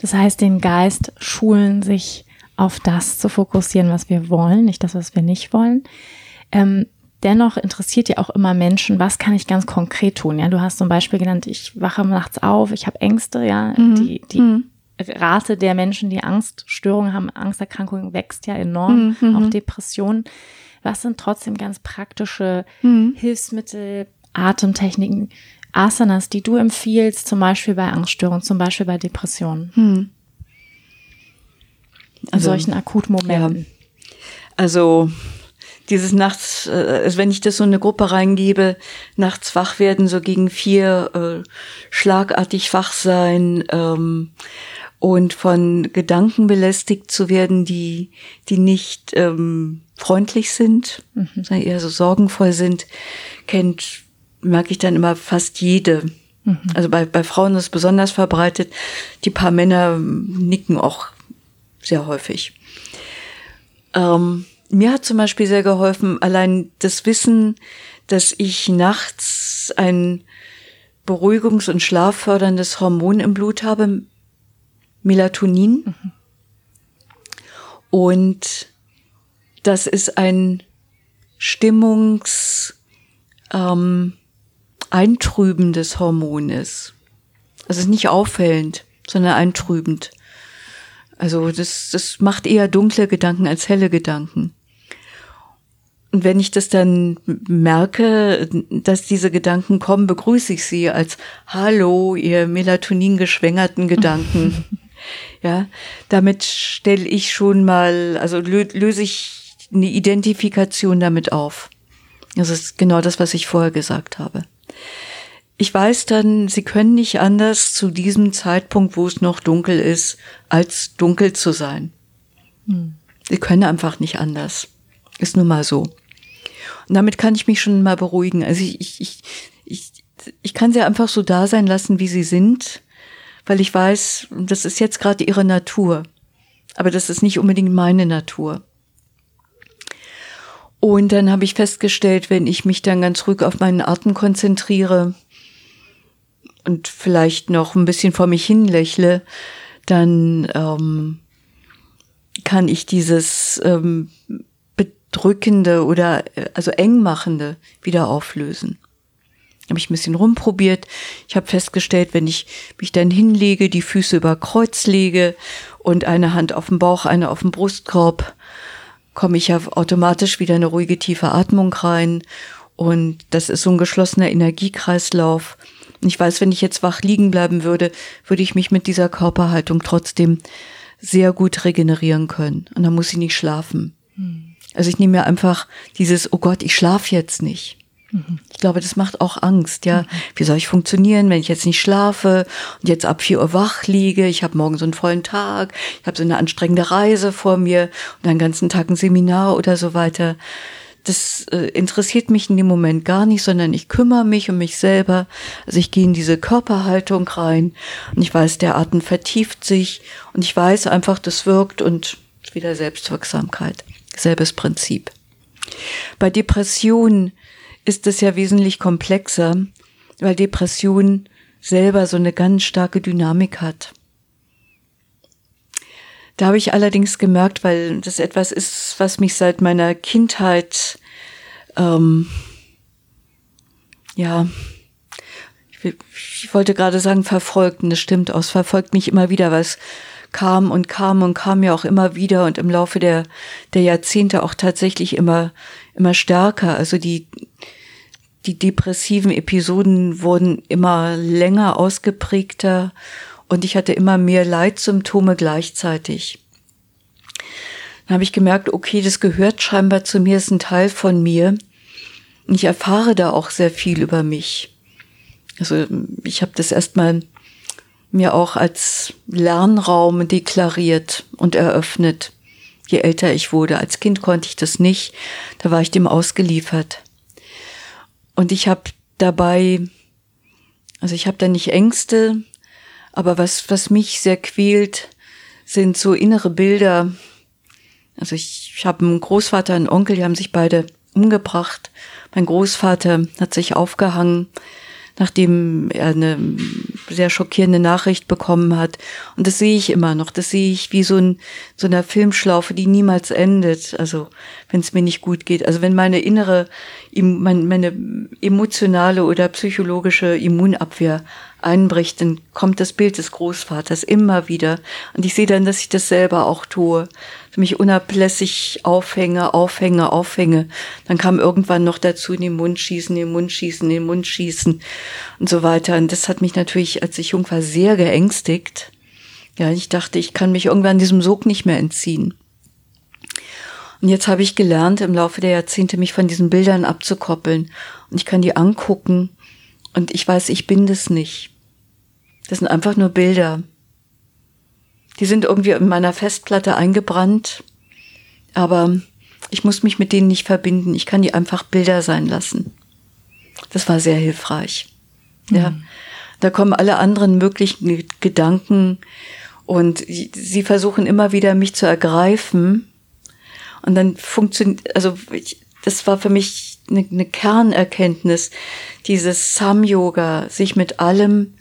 Das heißt, den Geist schulen, sich auf das zu fokussieren, was wir wollen, nicht das, was wir nicht wollen. Ähm, dennoch interessiert ja auch immer Menschen, was kann ich ganz konkret tun? Ja, du hast zum Beispiel genannt, ich wache nachts auf, ich habe Ängste, ja, mhm. die, die mhm. Rate der Menschen, die Angststörungen haben, Angsterkrankungen wächst ja enorm, mhm. auch mhm. Depressionen. Was sind trotzdem ganz praktische mhm. Hilfsmittel, Atemtechniken, Asanas, die du empfiehlst, zum Beispiel bei Angststörungen, zum Beispiel bei Depressionen? In also, solchen Akutmomenten. Ja. Also dieses nachts, äh, also wenn ich das so in eine Gruppe reingebe, nachts wach werden, so gegen vier, äh, schlagartig wach sein ähm, und von Gedanken belästigt zu werden, die, die nicht ähm, freundlich sind, mhm. eher so sorgenvoll sind, kennt, merke ich dann immer fast jede. Mhm. Also bei, bei Frauen ist es besonders verbreitet. Die paar Männer nicken auch sehr häufig. Ähm, mir hat zum Beispiel sehr geholfen, allein das Wissen, dass ich nachts ein beruhigungs- und schlafförderndes Hormon im Blut habe, Melatonin. Mhm. Und dass es ein Stimmungs ähm, eintrübendes Hormon ist. Also es ist nicht auffällend, sondern eintrübend. Also das, das macht eher dunkle Gedanken als helle Gedanken. Und wenn ich das dann merke, dass diese Gedanken kommen, begrüße ich sie als Hallo, ihr Melatonin geschwängerten Gedanken. ja, damit stelle ich schon mal, also lö löse ich eine Identifikation damit auf. Das ist genau das, was ich vorher gesagt habe. Ich weiß dann, sie können nicht anders zu diesem Zeitpunkt, wo es noch dunkel ist, als dunkel zu sein. Hm. Sie können einfach nicht anders. Ist nun mal so. Und damit kann ich mich schon mal beruhigen. Also ich, ich, ich, ich, ich kann sie einfach so da sein lassen, wie sie sind, weil ich weiß, das ist jetzt gerade ihre Natur. Aber das ist nicht unbedingt meine Natur. Und dann habe ich festgestellt, wenn ich mich dann ganz ruhig auf meinen Atem konzentriere und vielleicht noch ein bisschen vor mich hin lächle, dann ähm, kann ich dieses ähm, bedrückende oder äh, also engmachende wieder auflösen. Habe ich ein bisschen rumprobiert. Ich habe festgestellt, wenn ich mich dann hinlege, die Füße über Kreuz lege und eine Hand auf dem Bauch, eine auf dem Brustkorb, komme ich ja automatisch wieder eine ruhige, tiefe Atmung rein. Und das ist so ein geschlossener Energiekreislauf. Und ich weiß, wenn ich jetzt wach liegen bleiben würde, würde ich mich mit dieser Körperhaltung trotzdem sehr gut regenerieren können. Und dann muss ich nicht schlafen. Hm. Also ich nehme mir einfach dieses, oh Gott, ich schlafe jetzt nicht. Ich glaube, das macht auch Angst, ja. Wie soll ich funktionieren, wenn ich jetzt nicht schlafe und jetzt ab vier Uhr wach liege? Ich habe morgen so einen vollen Tag, ich habe so eine anstrengende Reise vor mir und einen ganzen Tag ein Seminar oder so weiter. Das äh, interessiert mich in dem Moment gar nicht, sondern ich kümmere mich um mich selber. Also ich gehe in diese Körperhaltung rein und ich weiß, der Atem vertieft sich und ich weiß einfach, das wirkt und wieder Selbstwirksamkeit. Selbes Prinzip. Bei Depressionen ist es ja wesentlich komplexer, weil Depression selber so eine ganz starke Dynamik hat. Da habe ich allerdings gemerkt, weil das etwas ist, was mich seit meiner Kindheit, ähm, ja, ich, ich wollte gerade sagen verfolgt, und das stimmt aus, verfolgt mich immer wieder, was kam und kam und kam ja auch immer wieder und im Laufe der, der Jahrzehnte auch tatsächlich immer, immer stärker. Also die, die depressiven Episoden wurden immer länger ausgeprägter und ich hatte immer mehr Leitsymptome gleichzeitig. Dann habe ich gemerkt, okay, das gehört scheinbar zu mir, ist ein Teil von mir. Und ich erfahre da auch sehr viel über mich. Also ich habe das erstmal mir auch als Lernraum deklariert und eröffnet. Je älter ich wurde, als Kind konnte ich das nicht, da war ich dem ausgeliefert. Und ich habe dabei, also ich habe da nicht Ängste, aber was, was mich sehr quält, sind so innere Bilder. Also ich, ich habe einen Großvater, einen Onkel, die haben sich beide umgebracht. Mein Großvater hat sich aufgehangen nachdem er eine sehr schockierende Nachricht bekommen hat. Und das sehe ich immer noch. Das sehe ich wie so, ein, so eine Filmschlaufe, die niemals endet. Also wenn es mir nicht gut geht. Also wenn meine innere, meine emotionale oder psychologische Immunabwehr einbricht, dann kommt das Bild des Großvaters immer wieder. Und ich sehe dann, dass ich das selber auch tue. Mich unablässig aufhänge, aufhänge, aufhänge. Dann kam irgendwann noch dazu in den Mund schießen, in den Mund schießen, in den Mund schießen und so weiter. Und das hat mich natürlich, als ich jung war, sehr geängstigt. Ja, ich dachte, ich kann mich irgendwann diesem Sog nicht mehr entziehen. Und jetzt habe ich gelernt, im Laufe der Jahrzehnte mich von diesen Bildern abzukoppeln. Und ich kann die angucken und ich weiß, ich bin das nicht. Das sind einfach nur Bilder. Die sind irgendwie in meiner Festplatte eingebrannt, aber ich muss mich mit denen nicht verbinden. Ich kann die einfach Bilder sein lassen. Das war sehr hilfreich. Mhm. Ja. Da kommen alle anderen möglichen Gedanken und sie versuchen immer wieder mich zu ergreifen. Und dann funktioniert, also ich, das war für mich eine, eine Kernerkenntnis, dieses Sam-Yoga, sich mit allem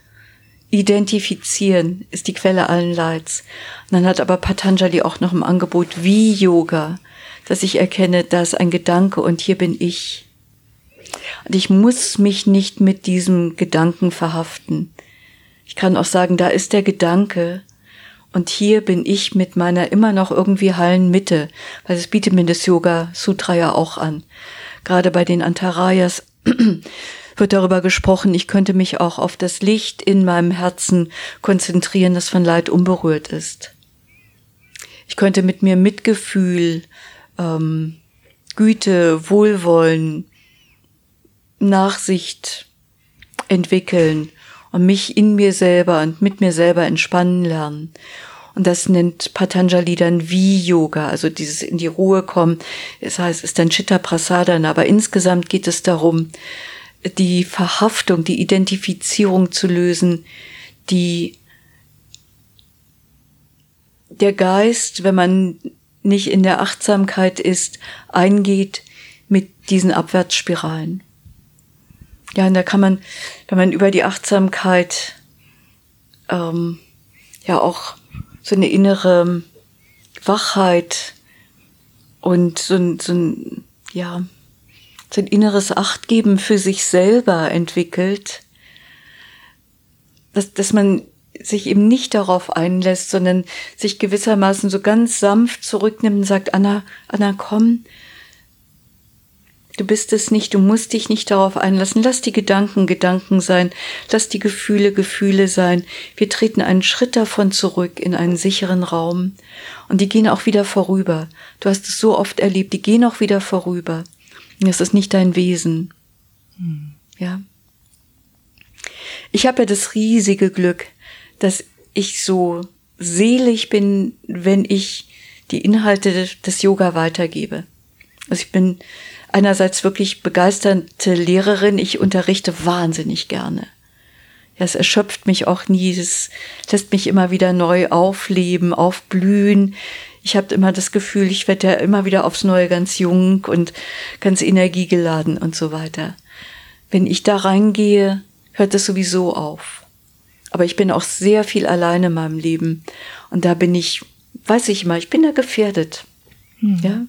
identifizieren, ist die Quelle allen Leids. Und dann hat aber Patanjali auch noch im Angebot wie Yoga, dass ich erkenne, da ist ein Gedanke und hier bin ich. Und ich muss mich nicht mit diesem Gedanken verhaften. Ich kann auch sagen, da ist der Gedanke und hier bin ich mit meiner immer noch irgendwie heilen Mitte, weil es bietet mir das Yoga Sutra ja auch an. Gerade bei den Antarayas wird darüber gesprochen, ich könnte mich auch auf das Licht in meinem Herzen konzentrieren, das von Leid unberührt ist. Ich könnte mit mir Mitgefühl, ähm, Güte, Wohlwollen, Nachsicht entwickeln und mich in mir selber und mit mir selber entspannen lernen. Und das nennt Patanjali dann wie Yoga, also dieses in die Ruhe kommen. Das heißt, es ist dann Chitta Prasadana, aber insgesamt geht es darum, die Verhaftung, die Identifizierung zu lösen, die der Geist, wenn man nicht in der Achtsamkeit ist, eingeht mit diesen Abwärtsspiralen. Ja, und da kann man, wenn man über die Achtsamkeit ähm, ja auch so eine innere Wachheit und so ein, so ein, ja, ein inneres Achtgeben für sich selber entwickelt, dass, dass man sich eben nicht darauf einlässt, sondern sich gewissermaßen so ganz sanft zurücknimmt und sagt, Anna, Anna, komm, Du bist es nicht, du musst dich nicht darauf einlassen. Lass die Gedanken Gedanken sein, lass die Gefühle Gefühle sein. Wir treten einen Schritt davon zurück in einen sicheren Raum und die gehen auch wieder vorüber. Du hast es so oft erlebt, die gehen auch wieder vorüber. Das ist nicht dein Wesen. Hm. Ja. Ich habe ja das riesige Glück, dass ich so selig bin, wenn ich die Inhalte des Yoga weitergebe. Also ich bin einerseits wirklich begeisterte Lehrerin. Ich unterrichte wahnsinnig gerne. Ja, es erschöpft mich auch nie. Es lässt mich immer wieder neu aufleben, aufblühen. Ich habe immer das Gefühl, ich werde ja immer wieder aufs Neue ganz jung und ganz energiegeladen und so weiter. Wenn ich da reingehe, hört das sowieso auf. Aber ich bin auch sehr viel alleine in meinem Leben. Und da bin ich, weiß ich mal, ich bin da gefährdet. Mhm. Ja.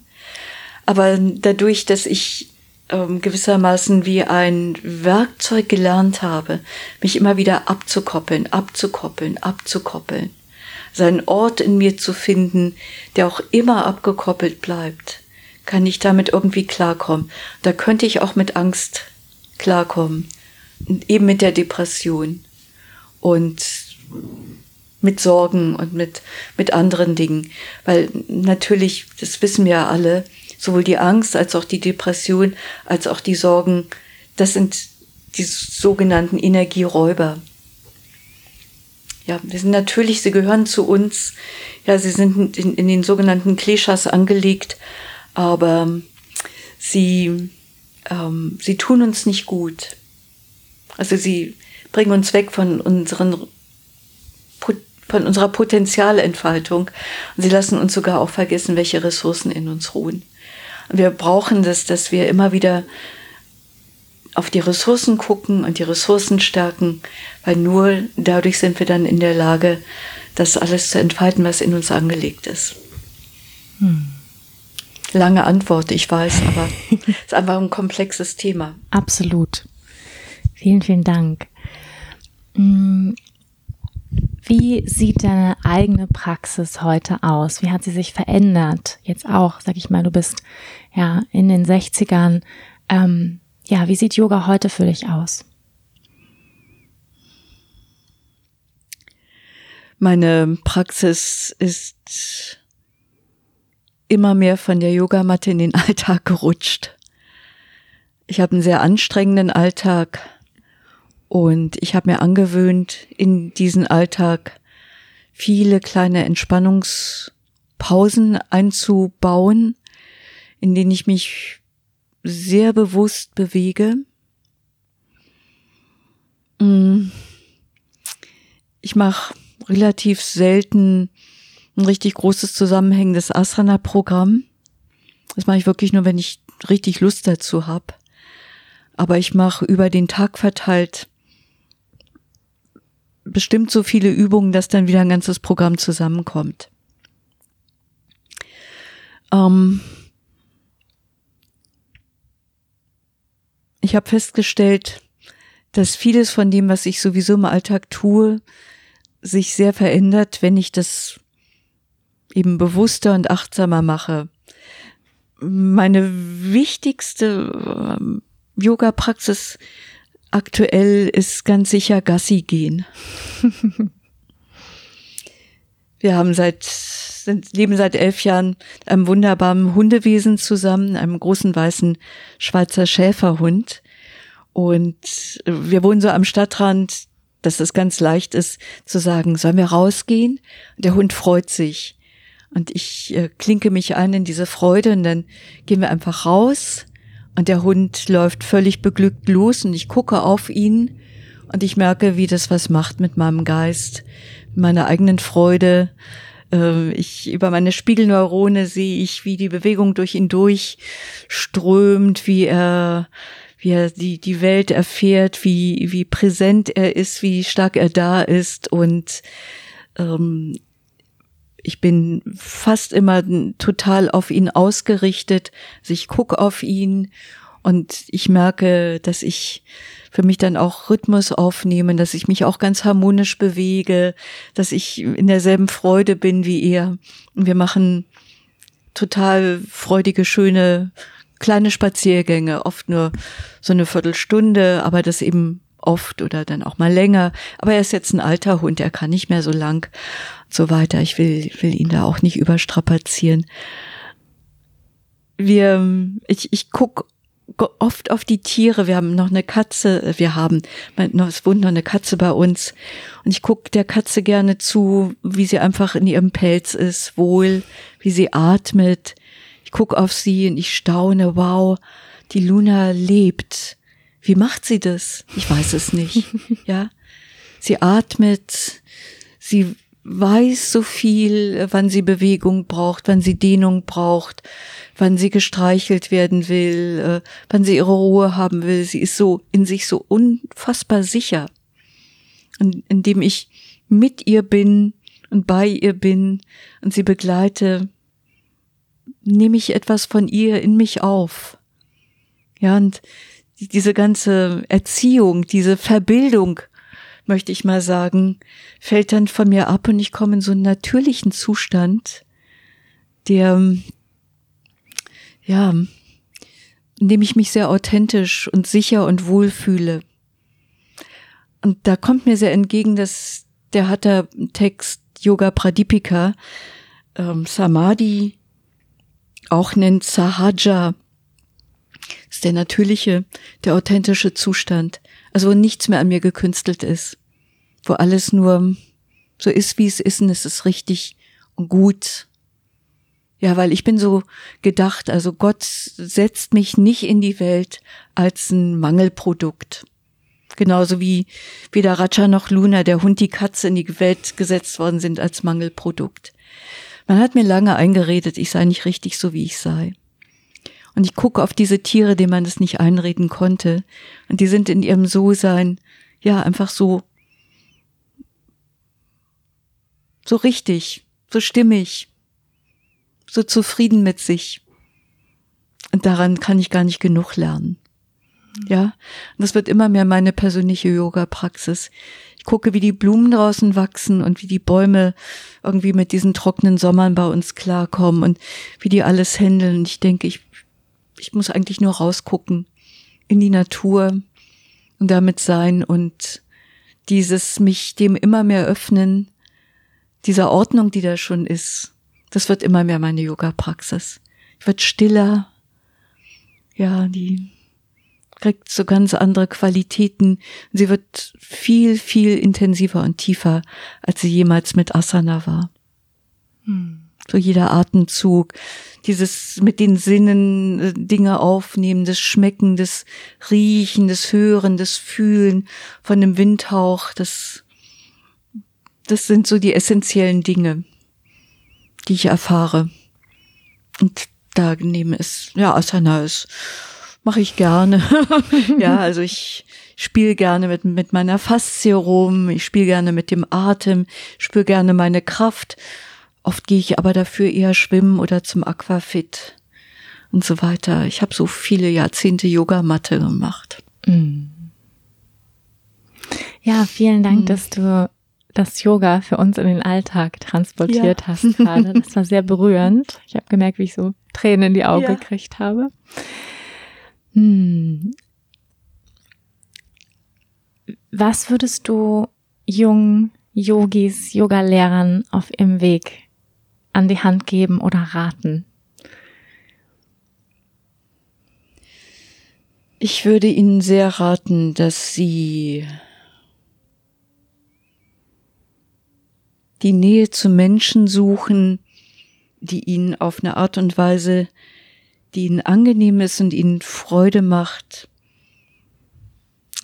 Aber dadurch, dass ich ähm, gewissermaßen wie ein Werkzeug gelernt habe, mich immer wieder abzukoppeln, abzukoppeln, abzukoppeln, seinen Ort in mir zu finden, der auch immer abgekoppelt bleibt, kann ich damit irgendwie klarkommen. Da könnte ich auch mit Angst klarkommen, und eben mit der Depression und mit Sorgen und mit, mit anderen Dingen. Weil natürlich, das wissen wir ja alle, sowohl die Angst als auch die Depression, als auch die Sorgen, das sind die sogenannten Energieräuber. Ja, wir sind natürlich, sie gehören zu uns. Ja, sie sind in, in den sogenannten Kleshas angelegt, aber sie, ähm, sie tun uns nicht gut. Also sie bringen uns weg von unseren von unserer Potenzialentfaltung und sie lassen uns sogar auch vergessen, welche Ressourcen in uns ruhen. Wir brauchen das, dass wir immer wieder auf die Ressourcen gucken und die Ressourcen stärken, weil nur dadurch sind wir dann in der Lage, das alles zu entfalten, was in uns angelegt ist. Hm. Lange Antwort, ich weiß, aber es ist einfach ein komplexes Thema. Absolut. Vielen, vielen Dank. Hm. Wie sieht deine eigene Praxis heute aus? Wie hat sie sich verändert? Jetzt auch, sag ich mal, du bist ja in den 60ern. Ähm, ja, wie sieht Yoga heute für dich aus? Meine Praxis ist immer mehr von der Yogamatte in den Alltag gerutscht. Ich habe einen sehr anstrengenden Alltag und ich habe mir angewöhnt, in diesen Alltag viele kleine Entspannungspausen einzubauen, in denen ich mich sehr bewusst bewege. Mm. Ich mache relativ selten ein richtig großes zusammenhängendes Asana-Programm. Das mache ich wirklich nur, wenn ich richtig Lust dazu habe. Aber ich mache über den Tag verteilt bestimmt so viele Übungen, dass dann wieder ein ganzes Programm zusammenkommt. Ähm ich habe festgestellt, dass vieles von dem, was ich sowieso im Alltag tue, sich sehr verändert, wenn ich das eben bewusster und achtsamer mache. Meine wichtigste ähm, Yoga-Praxis aktuell ist ganz sicher Gassi gehen. Wir haben seit, sind, leben seit elf Jahren einem wunderbaren Hundewesen zusammen, einem großen weißen Schweizer Schäferhund. Und wir wohnen so am Stadtrand, dass es ganz leicht ist zu sagen, sollen wir rausgehen? Und der Hund freut sich. Und ich äh, klinke mich ein in diese Freude und dann gehen wir einfach raus und der Hund läuft völlig beglückt los und ich gucke auf ihn und ich merke, wie das was macht mit meinem Geist, meiner eigenen Freude. Äh, ich, über meine Spiegelneurone sehe ich, wie die Bewegung durch ihn durchströmt, wie er wie er die, die Welt erfährt, wie, wie präsent er ist, wie stark er da ist und ähm, ich bin fast immer total auf ihn ausgerichtet. Also ich gucke auf ihn und ich merke, dass ich für mich dann auch Rhythmus aufnehme, dass ich mich auch ganz harmonisch bewege, dass ich in derselben Freude bin wie er. Und wir machen total freudige, schöne kleine Spaziergänge, oft nur so eine Viertelstunde, aber das eben oft oder dann auch mal länger. Aber er ist jetzt ein alter Hund, er kann nicht mehr so lang und so weiter. Ich will, will ihn da auch nicht überstrapazieren. Wir, ich, ich guck oft auf die Tiere. Wir haben noch eine Katze, wir haben, es wohnt noch eine Katze bei uns. Und ich guck der Katze gerne zu, wie sie einfach in ihrem Pelz ist, wohl, wie sie atmet, guck auf sie und ich staune, wow, die Luna lebt. Wie macht sie das? Ich weiß es nicht. ja. Sie atmet, sie weiß so viel, wann sie Bewegung braucht, wann sie Dehnung braucht, wann sie gestreichelt werden will, äh, wann sie ihre Ruhe haben will. Sie ist so in sich so unfassbar sicher. Und indem ich mit ihr bin und bei ihr bin und sie begleite, nehme ich etwas von ihr in mich auf. Ja, und diese ganze Erziehung, diese Verbildung, möchte ich mal sagen, fällt dann von mir ab und ich komme in so einen natürlichen Zustand, der, ja, in dem ich mich sehr authentisch und sicher und wohl fühle. Und da kommt mir sehr entgegen, dass der Hatha-Text Yoga Pradipika, ähm, Samadhi auch nennt Sahaja, ist der natürliche, der authentische Zustand, also wo nichts mehr an mir gekünstelt ist, wo alles nur so ist, wie es ist und es ist richtig und gut. Ja, weil ich bin so gedacht, also Gott setzt mich nicht in die Welt als ein Mangelprodukt. Genauso wie weder Raja noch Luna, der Hund, die Katze in die Welt gesetzt worden sind als Mangelprodukt. Man hat mir lange eingeredet, ich sei nicht richtig so, wie ich sei. Und ich gucke auf diese Tiere, denen man es nicht einreden konnte. Und die sind in ihrem So-Sein, ja, einfach so, so richtig, so stimmig, so zufrieden mit sich. Und daran kann ich gar nicht genug lernen. Ja, und das wird immer mehr meine persönliche Yoga-Praxis gucke, wie die Blumen draußen wachsen und wie die Bäume irgendwie mit diesen trockenen Sommern bei uns klarkommen und wie die alles händeln. Und ich denke, ich, ich muss eigentlich nur rausgucken in die Natur und damit sein und dieses mich dem immer mehr öffnen, dieser Ordnung, die da schon ist, das wird immer mehr meine Yoga-Praxis. Ich wird stiller. Ja, die kriegt so ganz andere Qualitäten. Sie wird viel, viel intensiver und tiefer, als sie jemals mit Asana war. Hm. So jeder Atemzug, dieses mit den Sinnen äh, Dinge aufnehmen, das Schmecken, das Riechen, das Hören, das Fühlen von dem Windhauch, das, das sind so die essentiellen Dinge, die ich erfahre. Und da nehmen es, ja, Asana ist mache ich gerne. ja, also ich spiele gerne mit, mit meiner Faszie rum, ich spiele gerne mit dem Atem, spüre gerne meine Kraft. Oft gehe ich aber dafür eher schwimmen oder zum Aquafit und so weiter. Ich habe so viele Jahrzehnte Yogamatte gemacht. Mm. Ja, vielen Dank, mhm. dass du das Yoga für uns in den Alltag transportiert ja. hast gerade. Das war sehr berührend. Ich habe gemerkt, wie ich so Tränen in die Augen ja. gekriegt habe. Hm. Was würdest du jungen Yogis, Yoga-Lehrern auf ihrem Weg an die Hand geben oder raten? Ich würde Ihnen sehr raten, dass Sie die Nähe zu Menschen suchen, die Ihnen auf eine Art und Weise, die Ihnen angenehm ist und Ihnen Freude macht.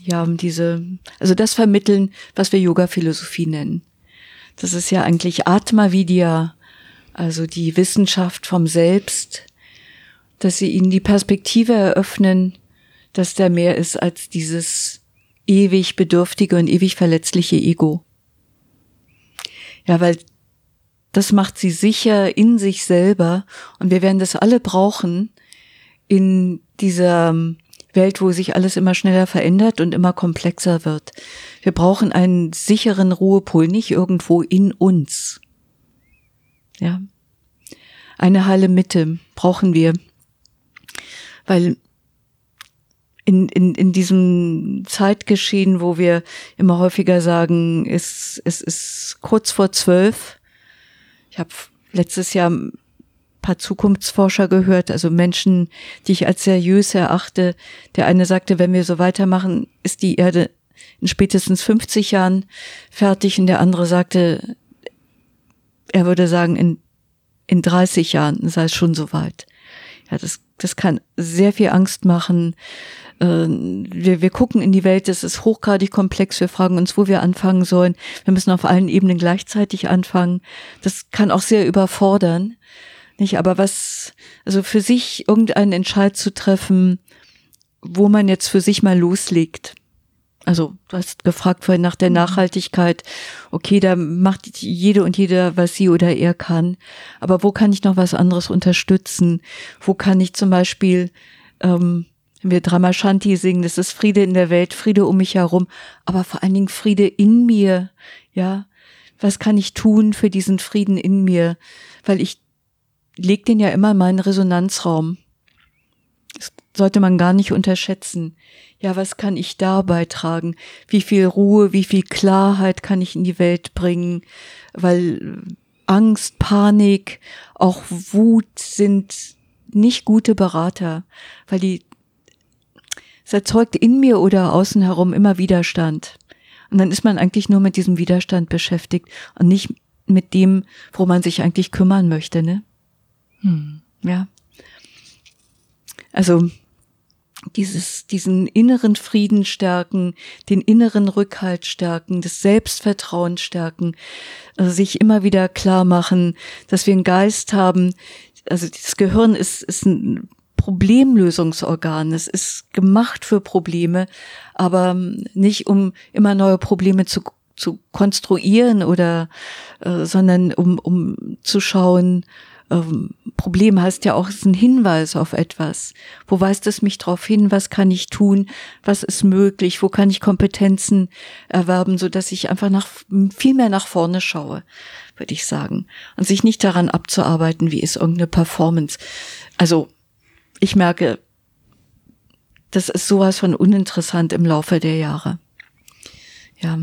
Ja, um diese, also das vermitteln, was wir Yoga-Philosophie nennen. Das ist ja eigentlich Atma Vidya, also die Wissenschaft vom Selbst, dass sie ihnen die Perspektive eröffnen, dass der mehr ist als dieses ewig bedürftige und ewig verletzliche Ego. Ja, weil das macht sie sicher in sich selber und wir werden das alle brauchen in dieser Welt, wo sich alles immer schneller verändert und immer komplexer wird. Wir brauchen einen sicheren Ruhepol, nicht irgendwo in uns. Ja. Eine heile Mitte brauchen wir. Weil in, in, in diesem Zeitgeschehen, wo wir immer häufiger sagen, es, es ist kurz vor zwölf. Ich habe letztes Jahr ein paar Zukunftsforscher gehört, also Menschen, die ich als seriös erachte. Der eine sagte, wenn wir so weitermachen, ist die Erde in spätestens 50 Jahren fertig. Und der andere sagte, er würde sagen, in, in 30 Jahren sei es schon soweit. Ja, das, das kann sehr viel Angst machen. Äh, wir, wir gucken in die Welt, es ist hochgradig komplex, wir fragen uns, wo wir anfangen sollen. Wir müssen auf allen Ebenen gleichzeitig anfangen. Das kann auch sehr überfordern. Nicht, aber was, also für sich irgendeinen Entscheid zu treffen, wo man jetzt für sich mal loslegt. Also, du hast gefragt vorhin nach der mhm. Nachhaltigkeit. Okay, da macht jede und jeder, was sie oder er kann. Aber wo kann ich noch was anderes unterstützen? Wo kann ich zum Beispiel, ähm, wenn wir Drama Shanti singen, das ist Friede in der Welt, Friede um mich herum, aber vor allen Dingen Friede in mir. Ja, was kann ich tun für diesen Frieden in mir? Weil ich leg den ja immer in meinen Resonanzraum. Das sollte man gar nicht unterschätzen. Ja, was kann ich da beitragen? Wie viel Ruhe, wie viel Klarheit kann ich in die Welt bringen? Weil Angst, Panik, auch Wut sind nicht gute Berater, weil die es erzeugt in mir oder außen herum immer Widerstand. Und dann ist man eigentlich nur mit diesem Widerstand beschäftigt und nicht mit dem, wo man sich eigentlich kümmern möchte, ne? Hm. Ja. Also dieses, diesen inneren Frieden stärken, den inneren Rückhalt stärken, das Selbstvertrauen stärken, also sich immer wieder klar machen, dass wir einen Geist haben. Also das Gehirn ist, ist ein Problemlösungsorgan. Es ist gemacht für Probleme, aber nicht um immer neue Probleme zu zu konstruieren oder, äh, sondern um, um zu schauen, ähm, Problem heißt ja auch, es ist ein Hinweis auf etwas. Wo weist es mich darauf hin? Was kann ich tun? Was ist möglich? Wo kann ich Kompetenzen erwerben, so dass ich einfach nach, viel mehr nach vorne schaue, würde ich sagen. Und sich nicht daran abzuarbeiten, wie ist irgendeine Performance. Also, ich merke, das ist sowas von uninteressant im Laufe der Jahre. Ja.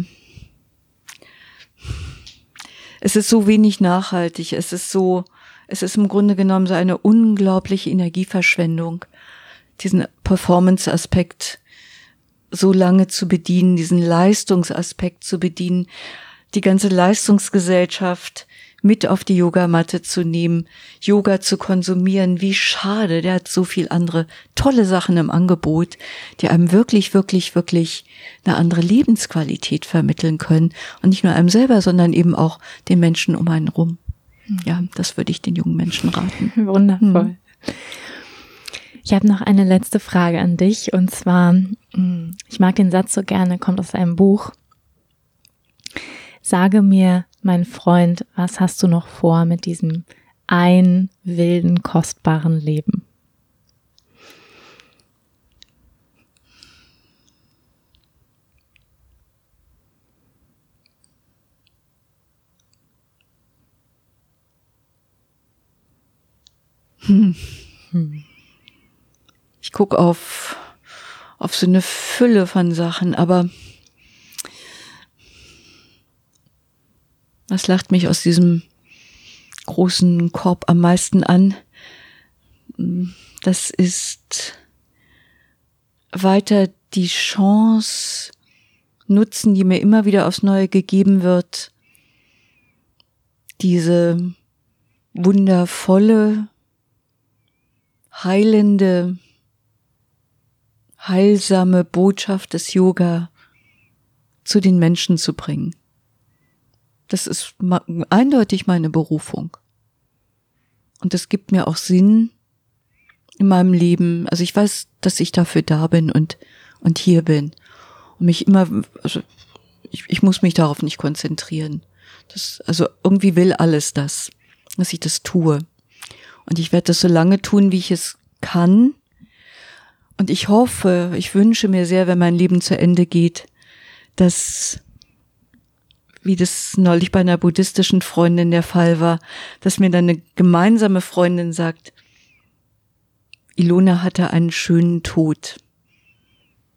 Es ist so wenig nachhaltig. Es ist so, es ist im Grunde genommen so eine unglaubliche Energieverschwendung, diesen Performance-Aspekt so lange zu bedienen, diesen Leistungsaspekt zu bedienen, die ganze Leistungsgesellschaft mit auf die Yogamatte zu nehmen, Yoga zu konsumieren. Wie schade, der hat so viel andere tolle Sachen im Angebot, die einem wirklich, wirklich, wirklich eine andere Lebensqualität vermitteln können. Und nicht nur einem selber, sondern eben auch den Menschen um einen rum. Ja, das würde ich den jungen Menschen raten. Wundervoll. Hm. Ich habe noch eine letzte Frage an dich und zwar, hm, ich mag den Satz so gerne, kommt aus einem Buch. Sage mir, mein Freund, was hast du noch vor mit diesem ein wilden, kostbaren Leben? Hm. Ich gucke auf, auf so eine Fülle von Sachen, aber was lacht mich aus diesem großen Korb am meisten an? Das ist weiter die Chance nutzen, die mir immer wieder aufs Neue gegeben wird, diese wundervolle, heilende, heilsame Botschaft des Yoga zu den Menschen zu bringen. Das ist eindeutig meine Berufung. Und es gibt mir auch Sinn in meinem Leben. Also ich weiß, dass ich dafür da bin und, und hier bin. Und mich immer, also ich, ich muss mich darauf nicht konzentrieren. Das, also irgendwie will alles das, dass ich das tue. Und ich werde das so lange tun, wie ich es kann. Und ich hoffe, ich wünsche mir sehr, wenn mein Leben zu Ende geht, dass, wie das neulich bei einer buddhistischen Freundin der Fall war, dass mir dann eine gemeinsame Freundin sagt, Ilona hatte einen schönen Tod.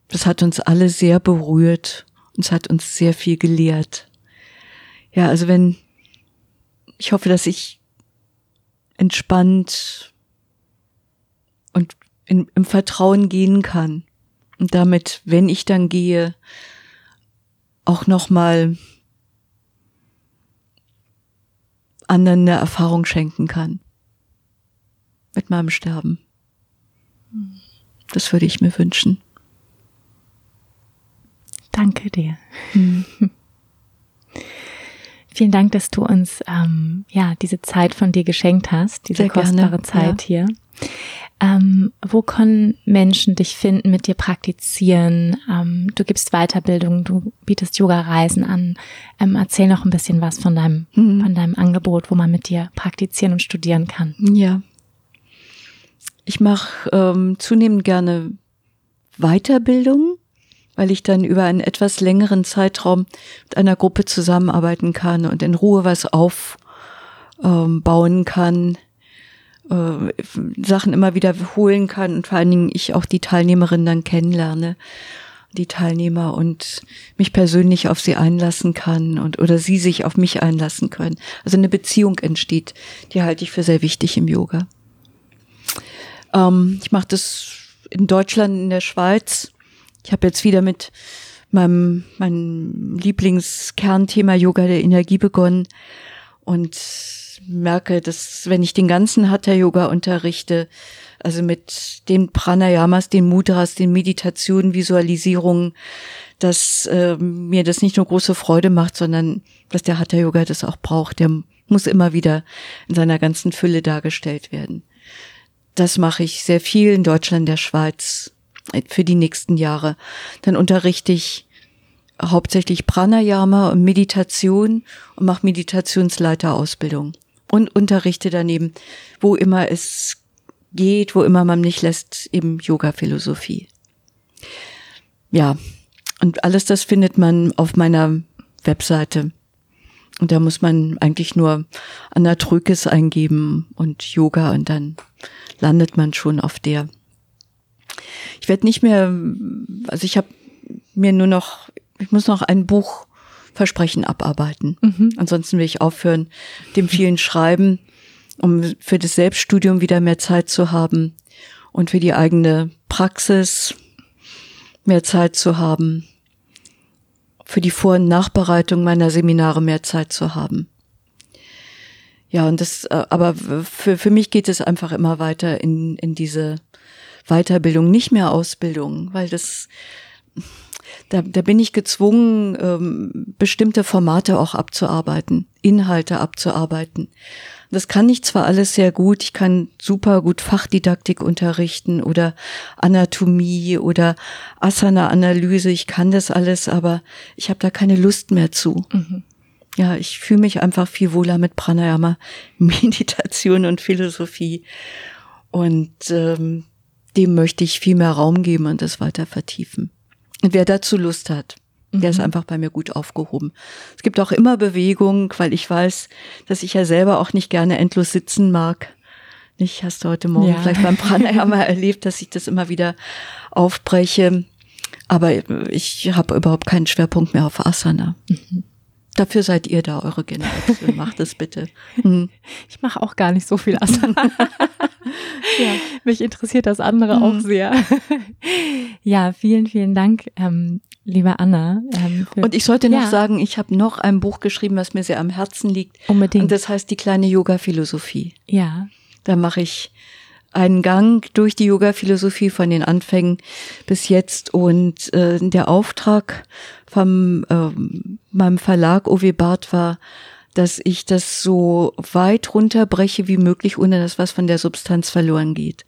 Das hat uns alle sehr berührt und es hat uns sehr viel gelehrt. Ja, also wenn, ich hoffe, dass ich entspannt und in, im Vertrauen gehen kann und damit, wenn ich dann gehe, auch noch mal anderen eine Erfahrung schenken kann mit meinem Sterben. Das würde ich mir wünschen. Danke dir. Vielen Dank, dass du uns ähm, ja diese Zeit von dir geschenkt hast, diese Sehr kostbare gerne, Zeit ja. hier. Ähm, wo können Menschen dich finden, mit dir praktizieren? Ähm, du gibst Weiterbildung, du bietest Yoga-Reisen an. Ähm, erzähl noch ein bisschen was von deinem, mhm. von deinem Angebot, wo man mit dir praktizieren und studieren kann. Ja. Ich mache ähm, zunehmend gerne Weiterbildung weil ich dann über einen etwas längeren Zeitraum mit einer Gruppe zusammenarbeiten kann und in Ruhe was aufbauen ähm, kann, äh, Sachen immer wiederholen kann und vor allen Dingen ich auch die Teilnehmerinnen dann kennenlerne, die Teilnehmer und mich persönlich auf sie einlassen kann und oder sie sich auf mich einlassen können. Also eine Beziehung entsteht, die halte ich für sehr wichtig im Yoga. Ähm, ich mache das in Deutschland, in der Schweiz ich habe jetzt wieder mit meinem, meinem Lieblingskernthema Yoga der Energie begonnen und merke, dass wenn ich den ganzen Hatha Yoga unterrichte, also mit den Pranayamas, den Mudras, den Meditationen, Visualisierungen, dass äh, mir das nicht nur große Freude macht, sondern dass der Hatha Yoga das auch braucht. Der muss immer wieder in seiner ganzen Fülle dargestellt werden. Das mache ich sehr viel in Deutschland, der Schweiz für die nächsten Jahre. Dann unterrichte ich hauptsächlich Pranayama und Meditation und mache Meditationsleiterausbildung und unterrichte daneben, wo immer es geht, wo immer man nicht lässt, eben Yoga-Philosophie. Ja, und alles das findet man auf meiner Webseite. Und da muss man eigentlich nur Anna Trökes eingeben und Yoga und dann landet man schon auf der. Ich werde nicht mehr, also ich habe mir nur noch, ich muss noch ein Buch Versprechen abarbeiten. Mhm. Ansonsten will ich aufhören, dem vielen Schreiben, um für das Selbststudium wieder mehr Zeit zu haben und für die eigene Praxis mehr Zeit zu haben, für die Vor- und Nachbereitung meiner Seminare mehr Zeit zu haben. Ja, und das, äh, aber für, für mich geht es einfach immer weiter in, in diese Weiterbildung, nicht mehr Ausbildung, weil das, da, da bin ich gezwungen, ähm, bestimmte Formate auch abzuarbeiten, Inhalte abzuarbeiten. Das kann ich zwar alles sehr gut, ich kann super gut Fachdidaktik unterrichten oder Anatomie oder Asana-Analyse, ich kann das alles, aber ich habe da keine Lust mehr zu. Mhm. Ja, ich fühle mich einfach viel wohler mit Pranayama, Meditation und Philosophie. Und ähm, dem möchte ich viel mehr Raum geben und das weiter vertiefen. Und wer dazu Lust hat, der ist mhm. einfach bei mir gut aufgehoben. Es gibt auch immer Bewegung, weil ich weiß, dass ich ja selber auch nicht gerne endlos sitzen mag. Nicht, hast du heute Morgen ja. vielleicht beim Pranayama erlebt, dass ich das immer wieder aufbreche. Aber ich habe überhaupt keinen Schwerpunkt mehr auf Asana. Mhm. Dafür seid ihr da, eure Generation. Macht es bitte. Hm. Ich mache auch gar nicht so viel Asana. ja. Mich interessiert das andere hm. auch sehr. ja, vielen, vielen Dank, ähm, liebe Anna. Ähm, und ich sollte noch ja. sagen, ich habe noch ein Buch geschrieben, was mir sehr am Herzen liegt. Unbedingt. Und das heißt die kleine Yoga-Philosophie. Ja. Da mache ich einen Gang durch die Yoga-Philosophie von den Anfängen bis jetzt und äh, der Auftrag vom äh, meinem Verlag OW Barth war, dass ich das so weit runterbreche wie möglich, ohne dass was von der Substanz verloren geht.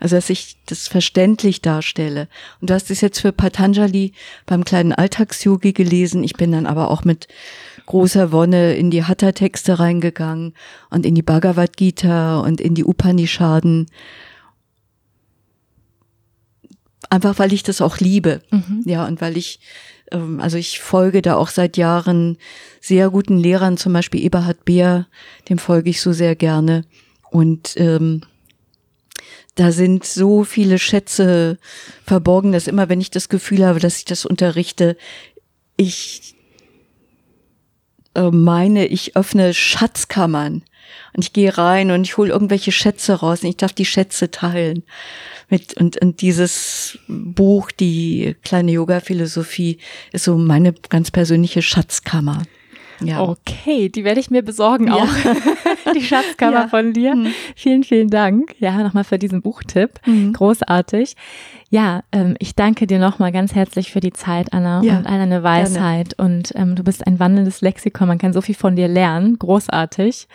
Also dass ich das verständlich darstelle. Und du hast es jetzt für Patanjali beim kleinen Alltagsyogi gelesen. Ich bin dann aber auch mit großer Wonne in die Hatha-Texte reingegangen und in die Bhagavad Gita und in die Upanishaden. Einfach weil ich das auch liebe. Mhm. Ja, und weil ich, ähm, also ich folge da auch seit Jahren sehr guten Lehrern, zum Beispiel Eberhard Beer, dem folge ich so sehr gerne. Und ähm, da sind so viele Schätze verborgen, dass immer, wenn ich das Gefühl habe, dass ich das unterrichte, ich äh, meine, ich öffne Schatzkammern und ich gehe rein und ich hole irgendwelche Schätze raus und ich darf die Schätze teilen. Mit, und, und dieses Buch, die kleine Yoga-Philosophie, ist so meine ganz persönliche Schatzkammer. Ja. Okay, die werde ich mir besorgen ja. auch. die Schatzkammer ja. von dir. Mhm. Vielen, vielen Dank. Ja, nochmal für diesen Buchtipp. Mhm. Großartig. Ja, ähm, ich danke dir nochmal ganz herzlich für die Zeit, Anna, ja. und all deine Weisheit. Gerne. Und ähm, du bist ein wandelndes Lexikon. Man kann so viel von dir lernen. Großartig.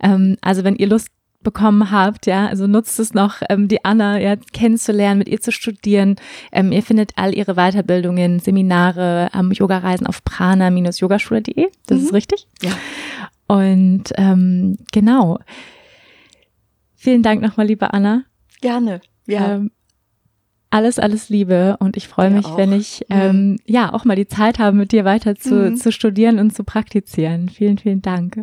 Ähm, also wenn ihr Lust bekommen habt, ja, also nutzt es noch, ähm, die Anna ja, kennenzulernen, mit ihr zu studieren. Ähm, ihr findet all ihre Weiterbildungen, Seminare, ähm, Yoga-Reisen auf prana-yogaschule.de. Das mhm. ist richtig? Ja. Und ähm, genau. Vielen Dank nochmal, liebe Anna. Gerne. Ja. Ähm, alles, alles Liebe und ich freue mich, auch. wenn ich mhm. ähm, ja auch mal die Zeit habe, mit dir weiter zu, mhm. zu studieren und zu praktizieren. Vielen, vielen Dank.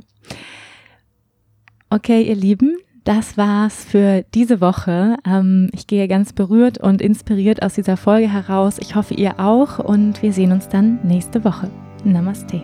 Okay, ihr Lieben, das war's für diese Woche. Ähm, ich gehe ganz berührt und inspiriert aus dieser Folge heraus. Ich hoffe, ihr auch und wir sehen uns dann nächste Woche. Namaste.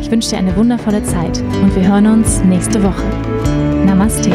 Ich wünsche dir eine wundervolle Zeit und wir hören uns nächste Woche. Namaste.